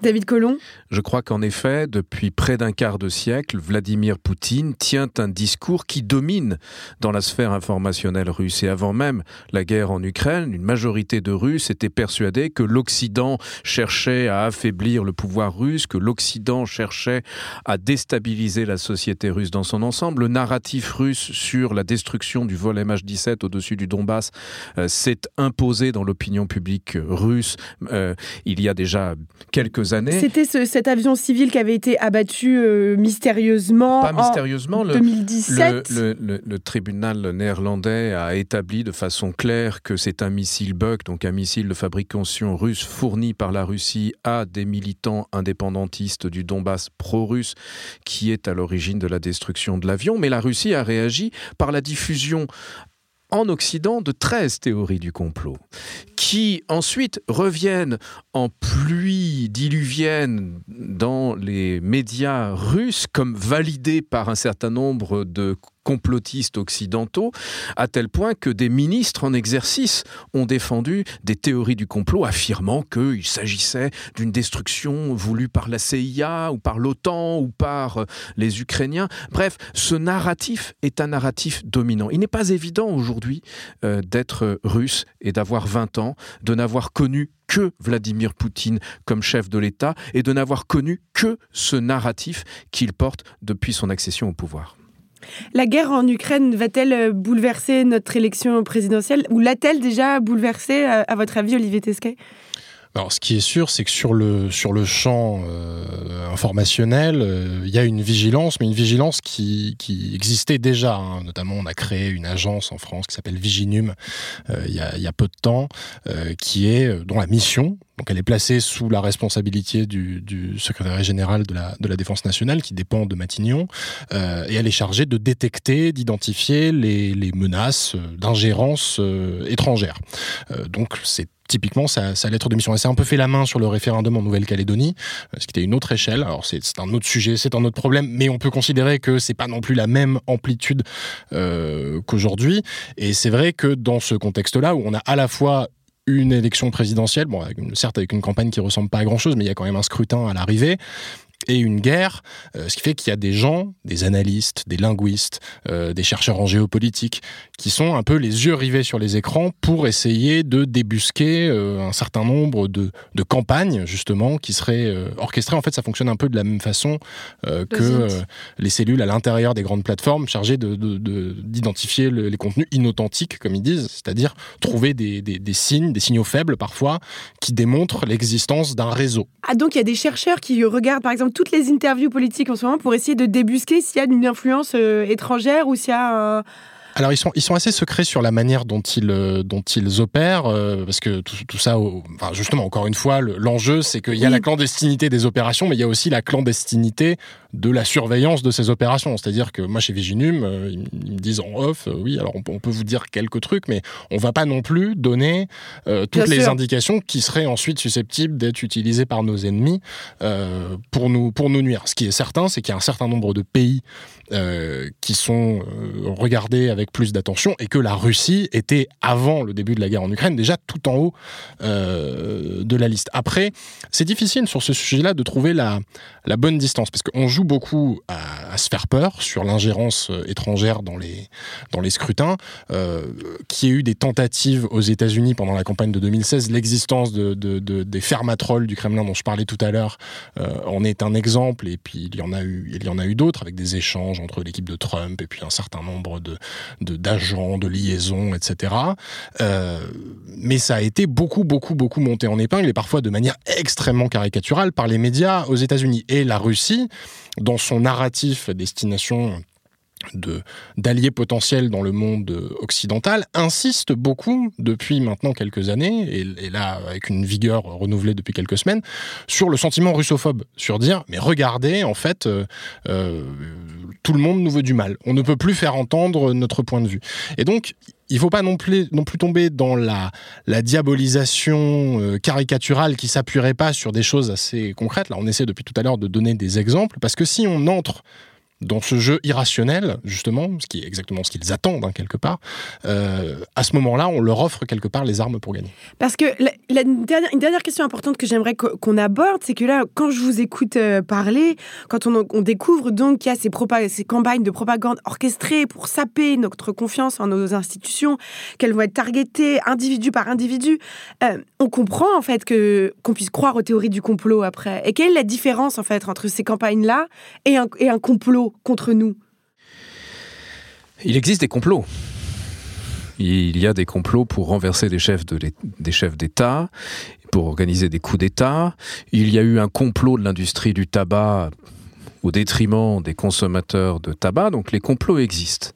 David Colomb Je crois qu'en effet, depuis près d'un quart de siècle, Vladimir Poutine tient un discours qui domine dans la sphère informationnelle russe. Et avant même la guerre en Ukraine, une majorité de Russes étaient persuadés que l'Occident cherchait à affaiblir le pouvoir russe, que l'Occident cherchait à déstabiliser la société russe dans son ensemble. Le narratif russe sur la destruction du vol MH17 au-dessus du Donbass euh, s'est imposé dans l'opinion publique russe euh, il y a déjà quelques c'était cet avion civil qui avait été abattu euh, mystérieusement. Pas mystérieusement. En 2017. Le, tribunal néerlandais a établi de façon claire que c'est un missile Buk, donc un missile de fabrication russe fourni par la Russie à des militants indépendantistes du Donbass pro-russe qui est à l'origine de la destruction de l'avion. Mais la Russie a réagi par la diffusion en Occident de 13 théories du complot, qui ensuite reviennent en pluie diluvienne dans les médias russes comme validées par un certain nombre de complotistes occidentaux, à tel point que des ministres en exercice ont défendu des théories du complot affirmant qu'il s'agissait d'une destruction voulue par la CIA ou par l'OTAN ou par euh, les Ukrainiens. Bref, ce narratif est un narratif dominant. Il n'est pas évident aujourd'hui euh, d'être russe et d'avoir 20 ans, de n'avoir connu que Vladimir Poutine comme chef de l'État et de n'avoir connu que ce narratif qu'il porte depuis son accession au pouvoir. La guerre en Ukraine va-t-elle euh, bouleverser notre élection présidentielle ou l'a-t-elle déjà bouleversée, euh, à votre avis, Olivier Tesquet? Alors, ce qui est sûr, c'est que sur le, sur le champ euh, informationnel, il y a une vigilance, mais une vigilance qui, qui existait déjà. Hein. Notamment, on a créé une agence en France qui s'appelle Viginum il y, a, peu de temps, qui est dont la mission, donc elle est placée sous la responsabilité du, du secrétaire général de la, de la Défense nationale, qui dépend de Matignon, euh, et elle est chargée de détecter, d'identifier les, les, menaces d'ingérence euh, étrangère. Euh, donc c'est typiquement sa, lettre de mission. Elle s'est un peu fait la main sur le référendum en Nouvelle-Calédonie, ce qui était une autre échelle. Alors c'est un autre sujet, c'est un autre problème, mais on peut considérer que c'est pas non plus la même amplitude euh, qu'aujourd'hui. Et c'est vrai que dans ce contexte-là, où on a à la fois une élection présidentielle, bon, certes avec une campagne qui ressemble pas à grand chose, mais il y a quand même un scrutin à l'arrivée et une guerre, euh, ce qui fait qu'il y a des gens, des analystes, des linguistes, euh, des chercheurs en géopolitique, qui sont un peu les yeux rivés sur les écrans pour essayer de débusquer euh, un certain nombre de, de, campagnes, justement, qui seraient orchestrées. En fait, ça fonctionne un peu de la même façon que les cellules à l'intérieur des grandes plateformes chargées d'identifier de, de, les contenus inauthentiques, comme ils disent, c'est-à-dire trouver des, des, des signes, des signaux faibles parfois, qui démontrent l'existence d'un réseau. Ah, donc il y a des chercheurs qui regardent, par exemple, toutes les interviews politiques en ce moment pour essayer de débusquer s'il y a une influence euh, étrangère ou s'il y a Alors ils sont ils sont assez secrets sur la manière dont ils euh, dont ils opèrent euh, parce que tout, tout ça enfin justement encore une fois l'enjeu c'est qu'il y a la clandestinité des opérations mais il y a aussi la clandestinité de la surveillance de ces opérations. C'est-à-dire que moi chez Viginum euh, ils, me disent en off oui alors on, peut vous dire quelques trucs mais on va pas non plus donner toutes les indications qui seraient ensuite susceptibles d'être utilisées par nos ennemis pour nous pour nous nuire. Ce qui est certain c'est qu'il y a un certain nombre de pays qui sont regardés avec plus d'attention et que la Russie était, avant le début de la guerre en Ukraine, déjà tout en haut euh, de la liste. Après, c'est difficile sur ce sujet-là de trouver la, bonne distance, parce qu'on joue beaucoup à, se faire peur sur l'ingérence euh, étrangère dans les, scrutins, euh, qui a eu des tentatives aux États-Unis pendant la campagne de 2016, l'existence de, de, des fermatrolles du Kremlin dont je parlais tout à l'heure en est un exemple, et puis il y en a eu, il y en a eu d'autres avec des échanges entre l'équipe de Trump et puis un certain nombre de, d'agents, de, liaisons, etc. Euh, mais ça a été beaucoup, beaucoup, beaucoup monté en épingle et parfois de manière extrêmement caricaturale par les médias aux États-Unis. Et la Russie, dans son narratif destination d'alliés potentiels dans le monde occidental insiste beaucoup depuis maintenant quelques années et, là avec une vigueur renouvelée depuis quelques semaines sur le sentiment russophobe sur dire mais regardez en fait euh, euh, tout le monde nous veut du mal on ne peut plus faire entendre notre point de vue et donc il faut pas non plus, non plus tomber dans la, la diabolisation euh, caricaturale qui s'appuierait pas sur des choses assez concrètes. Là, on essaie depuis tout à l'heure de donner des exemples, parce que si on entre dans ce jeu irrationnel, justement, ce qui est exactement ce qu'ils attendent hein, quelque part, euh, à ce moment-là, on leur offre quelque part les armes pour gagner. Parce que la, une, dernière, question importante que j'aimerais qu'on aborde, c'est que là, quand je vous écoute euh, parler, quand on, découvre donc qu'il y a ces, campagnes de propagande orchestrées pour saper notre confiance en nos institutions, qu'elles vont être targetées individu par individu, euh, on comprend en fait que qu'on puisse croire aux théories du complot après. Et quelle est la différence en fait entre ces campagnes-là et un complot contre nous Il existe des complots. Il y a des complots pour renverser des chefs d'État, pour organiser des coups d'État. Il y a eu un complot de l'industrie du tabac au détriment des consommateurs de tabac, donc les complots existent.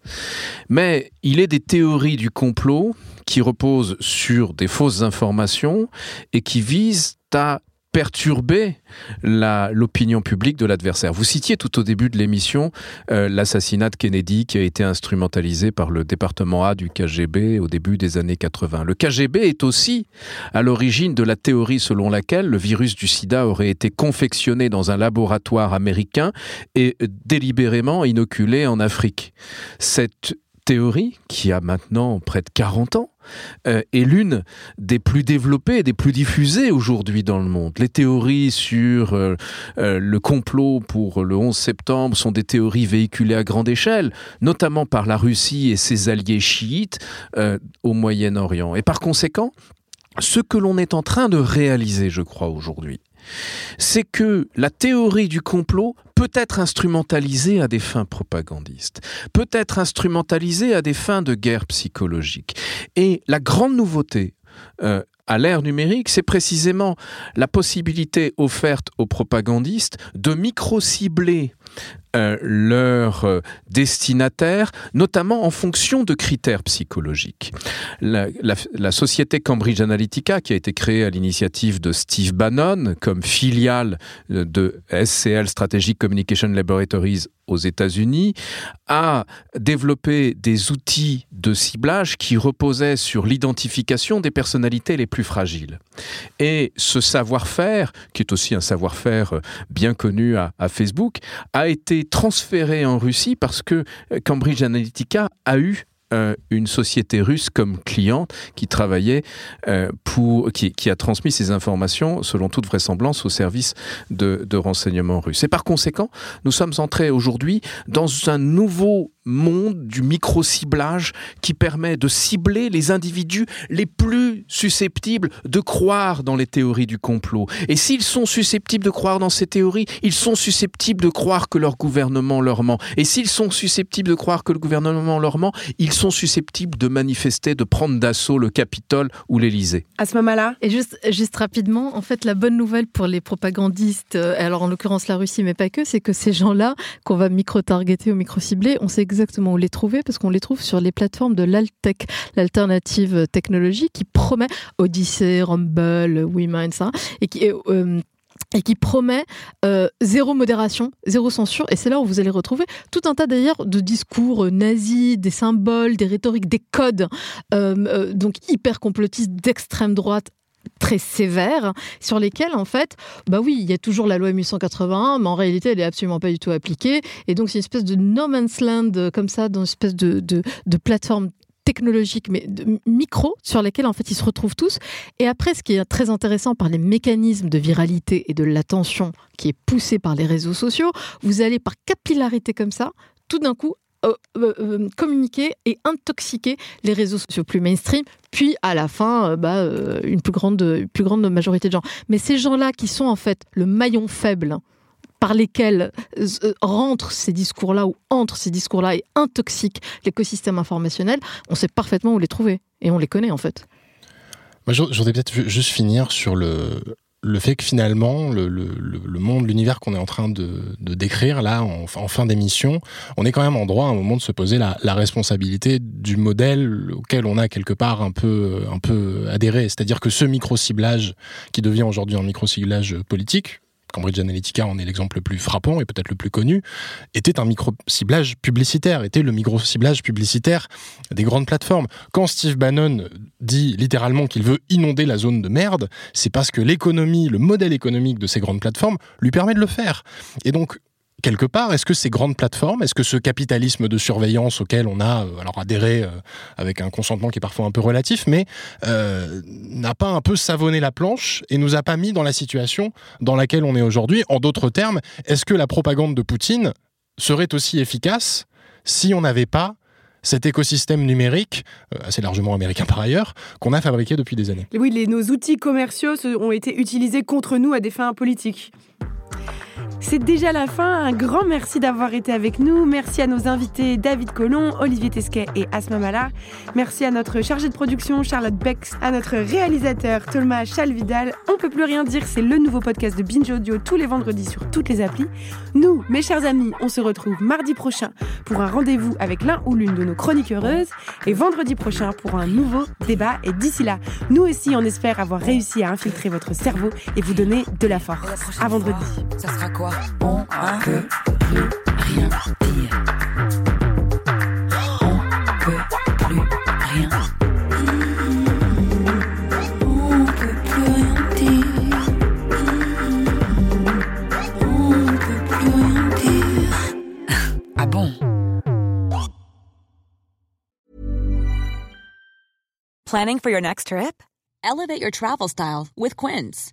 Mais il est des théories du complot qui reposent sur des fausses informations et qui visent à perturber l'opinion publique de l'adversaire. Vous citiez tout au début de l'émission euh, l'assassinat de Kennedy qui a été instrumentalisé par le département A du KGB au début des années 80. Le KGB est aussi à l'origine de la théorie selon laquelle le virus du sida aurait été confectionné dans un laboratoire américain et délibérément inoculé en Afrique. Cette théorie, qui a maintenant près de 40 ans, euh, est l'une des plus développées et des plus diffusées aujourd'hui dans le monde. Les théories sur euh, euh, le complot pour le 11 septembre sont des théories véhiculées à grande échelle, notamment par la Russie et ses alliés chiites au Moyen-Orient. Et par conséquent, ce que l'on est en train de réaliser, je crois, aujourd'hui, c'est que la théorie du complot peut être instrumentalisée à des fins propagandistes, peut être instrumentalisée à des fins de guerre psychologique. Et la grande nouveauté euh, à l'ère numérique, c'est précisément la possibilité offerte aux propagandistes de micro-cibler euh, leurs euh, destinataires, notamment en fonction de critères psychologiques. La, société Cambridge Analytica, qui a été créée à l'initiative de Steve Bannon comme filiale de SCL Strategic Communication Laboratories aux États-Unis, a développé des outils de ciblage qui reposaient sur l'identification des personnalités les plus fragiles. Et ce savoir-faire, qui est aussi un savoir-faire bien connu à Facebook, a été transféré en Russie parce que euh, Cambridge Analytica a eu euh, une société russe comme cliente qui travaillait euh, pour, qui, a transmis ces informations selon toute vraisemblance au service de, de renseignement russe. Et par conséquent, nous sommes entrés aujourd'hui dans un nouveau monde du micro-ciblage qui permet de cibler les individus les plus susceptibles de croire dans les théories du complot. Et s'ils sont susceptibles de croire dans ces théories, ils sont susceptibles de croire que leur gouvernement leur ment. Et s'ils sont susceptibles de croire que le gouvernement leur ment, ils sont susceptibles de manifester, de prendre d'assaut le Capitole ou l'Élysée. À ce moment-là Et juste, juste rapidement, en fait, la bonne nouvelle pour les propagandistes, euh, alors en l'occurrence la Russie, mais pas que, c'est que ces gens-là, qu'on va micro-targeter ou micro-cibler, on sait exactement où les trouver parce qu'on les trouve sur les plateformes de l'Altech, l'alternative technologie qui promet Odyssey, Rumble, WeMind, ça, et qui euh, qui promet euh, zéro modération, zéro censure. Et c'est là où vous allez retrouver tout un tas d'ailleurs de discours euh, nazis, des symboles, des rhétoriques, des codes, euh, donc hyper complotistes d'extrême droite très sévères sur lesquels en fait bah oui il y a toujours la loi 1881 mais en réalité elle est absolument pas du tout appliquée et donc c'est une espèce de no man's land comme ça dans une espèce de, de, plateforme technologiques, mais de micro, sur lesquels en fait ils se retrouvent tous. Et après, ce qui est très intéressant par les mécanismes de viralité et de l'attention qui est poussé par les réseaux sociaux, vous allez par capillarité comme ça, tout d'un coup euh, euh, euh, communiquer et intoxiquer les réseaux sociaux plus mainstream, puis à la fin, bah, une plus grande, plus grande majorité de gens. Mais ces gens-là qui sont en fait le maillon faible par lesquels euh, rentrent ces discours-là ou entrent ces discours-là et intoxiquent l'écosystème informationnel, on sait parfaitement où les trouver. Et on les connaît en fait. Voudrais peut-être juste finir sur le, le fait que finalement, le, le, monde, l'univers qu'on est en train de, de décrire là, en, en fin d'émission, on est quand même en droit à un moment de se poser la, la, responsabilité du modèle auquel on a quelque part un peu, un peu adhéré. C'est-à-dire que ce micro-ciblage qui devient aujourd'hui un micro-ciblage politique, Cambridge Analytica en est l'exemple le plus frappant et peut-être le plus connu, était un micro-ciblage publicitaire, était le micro-ciblage publicitaire des grandes plateformes. Quand Steve Bannon dit littéralement qu'il veut inonder la zone de merde, c'est parce que l'économie, le modèle économique de ces grandes plateformes lui permet de le faire. Et donc, quelque part, est-ce que ces grandes plateformes, est-ce que ce capitalisme de surveillance auquel on a euh, alors adhéré euh, avec un consentement qui est parfois un peu relatif, mais euh, n'a pas un peu savonné la planche et nous a pas mis dans la situation dans laquelle on est aujourd'hui? En d'autres termes, est-ce que la propagande de Poutine serait aussi efficace si on n'avait pas cet écosystème numérique, assez largement américain par ailleurs, qu'on a fabriqué depuis des années? Oui, les, nos outils commerciaux ont été utilisés contre nous à des fins politiques. C'est déjà la fin. Un grand merci d'avoir été avec nous. Merci à nos invités David Collomb, Olivier Tesquet et Asma Mala. Merci à notre chargée de production Charlotte Bex, à notre réalisateur Thomas Chalvidal. On peut plus rien dire, c'est le nouveau podcast de Binge Audio tous les vendredis sur toutes les applis. Nous, mes chers amis, on se retrouve mardi prochain pour un rendez-vous avec l'un ou l'une de nos chroniques heureuses et vendredi prochain pour un nouveau débat. Et d'ici là, nous aussi, on espère avoir réussi à infiltrer votre cerveau et vous donner de la force. À vendredi. Ça sera quoi? On peut plus rien? Planning for your next trip? Elevate your travel style with Quince.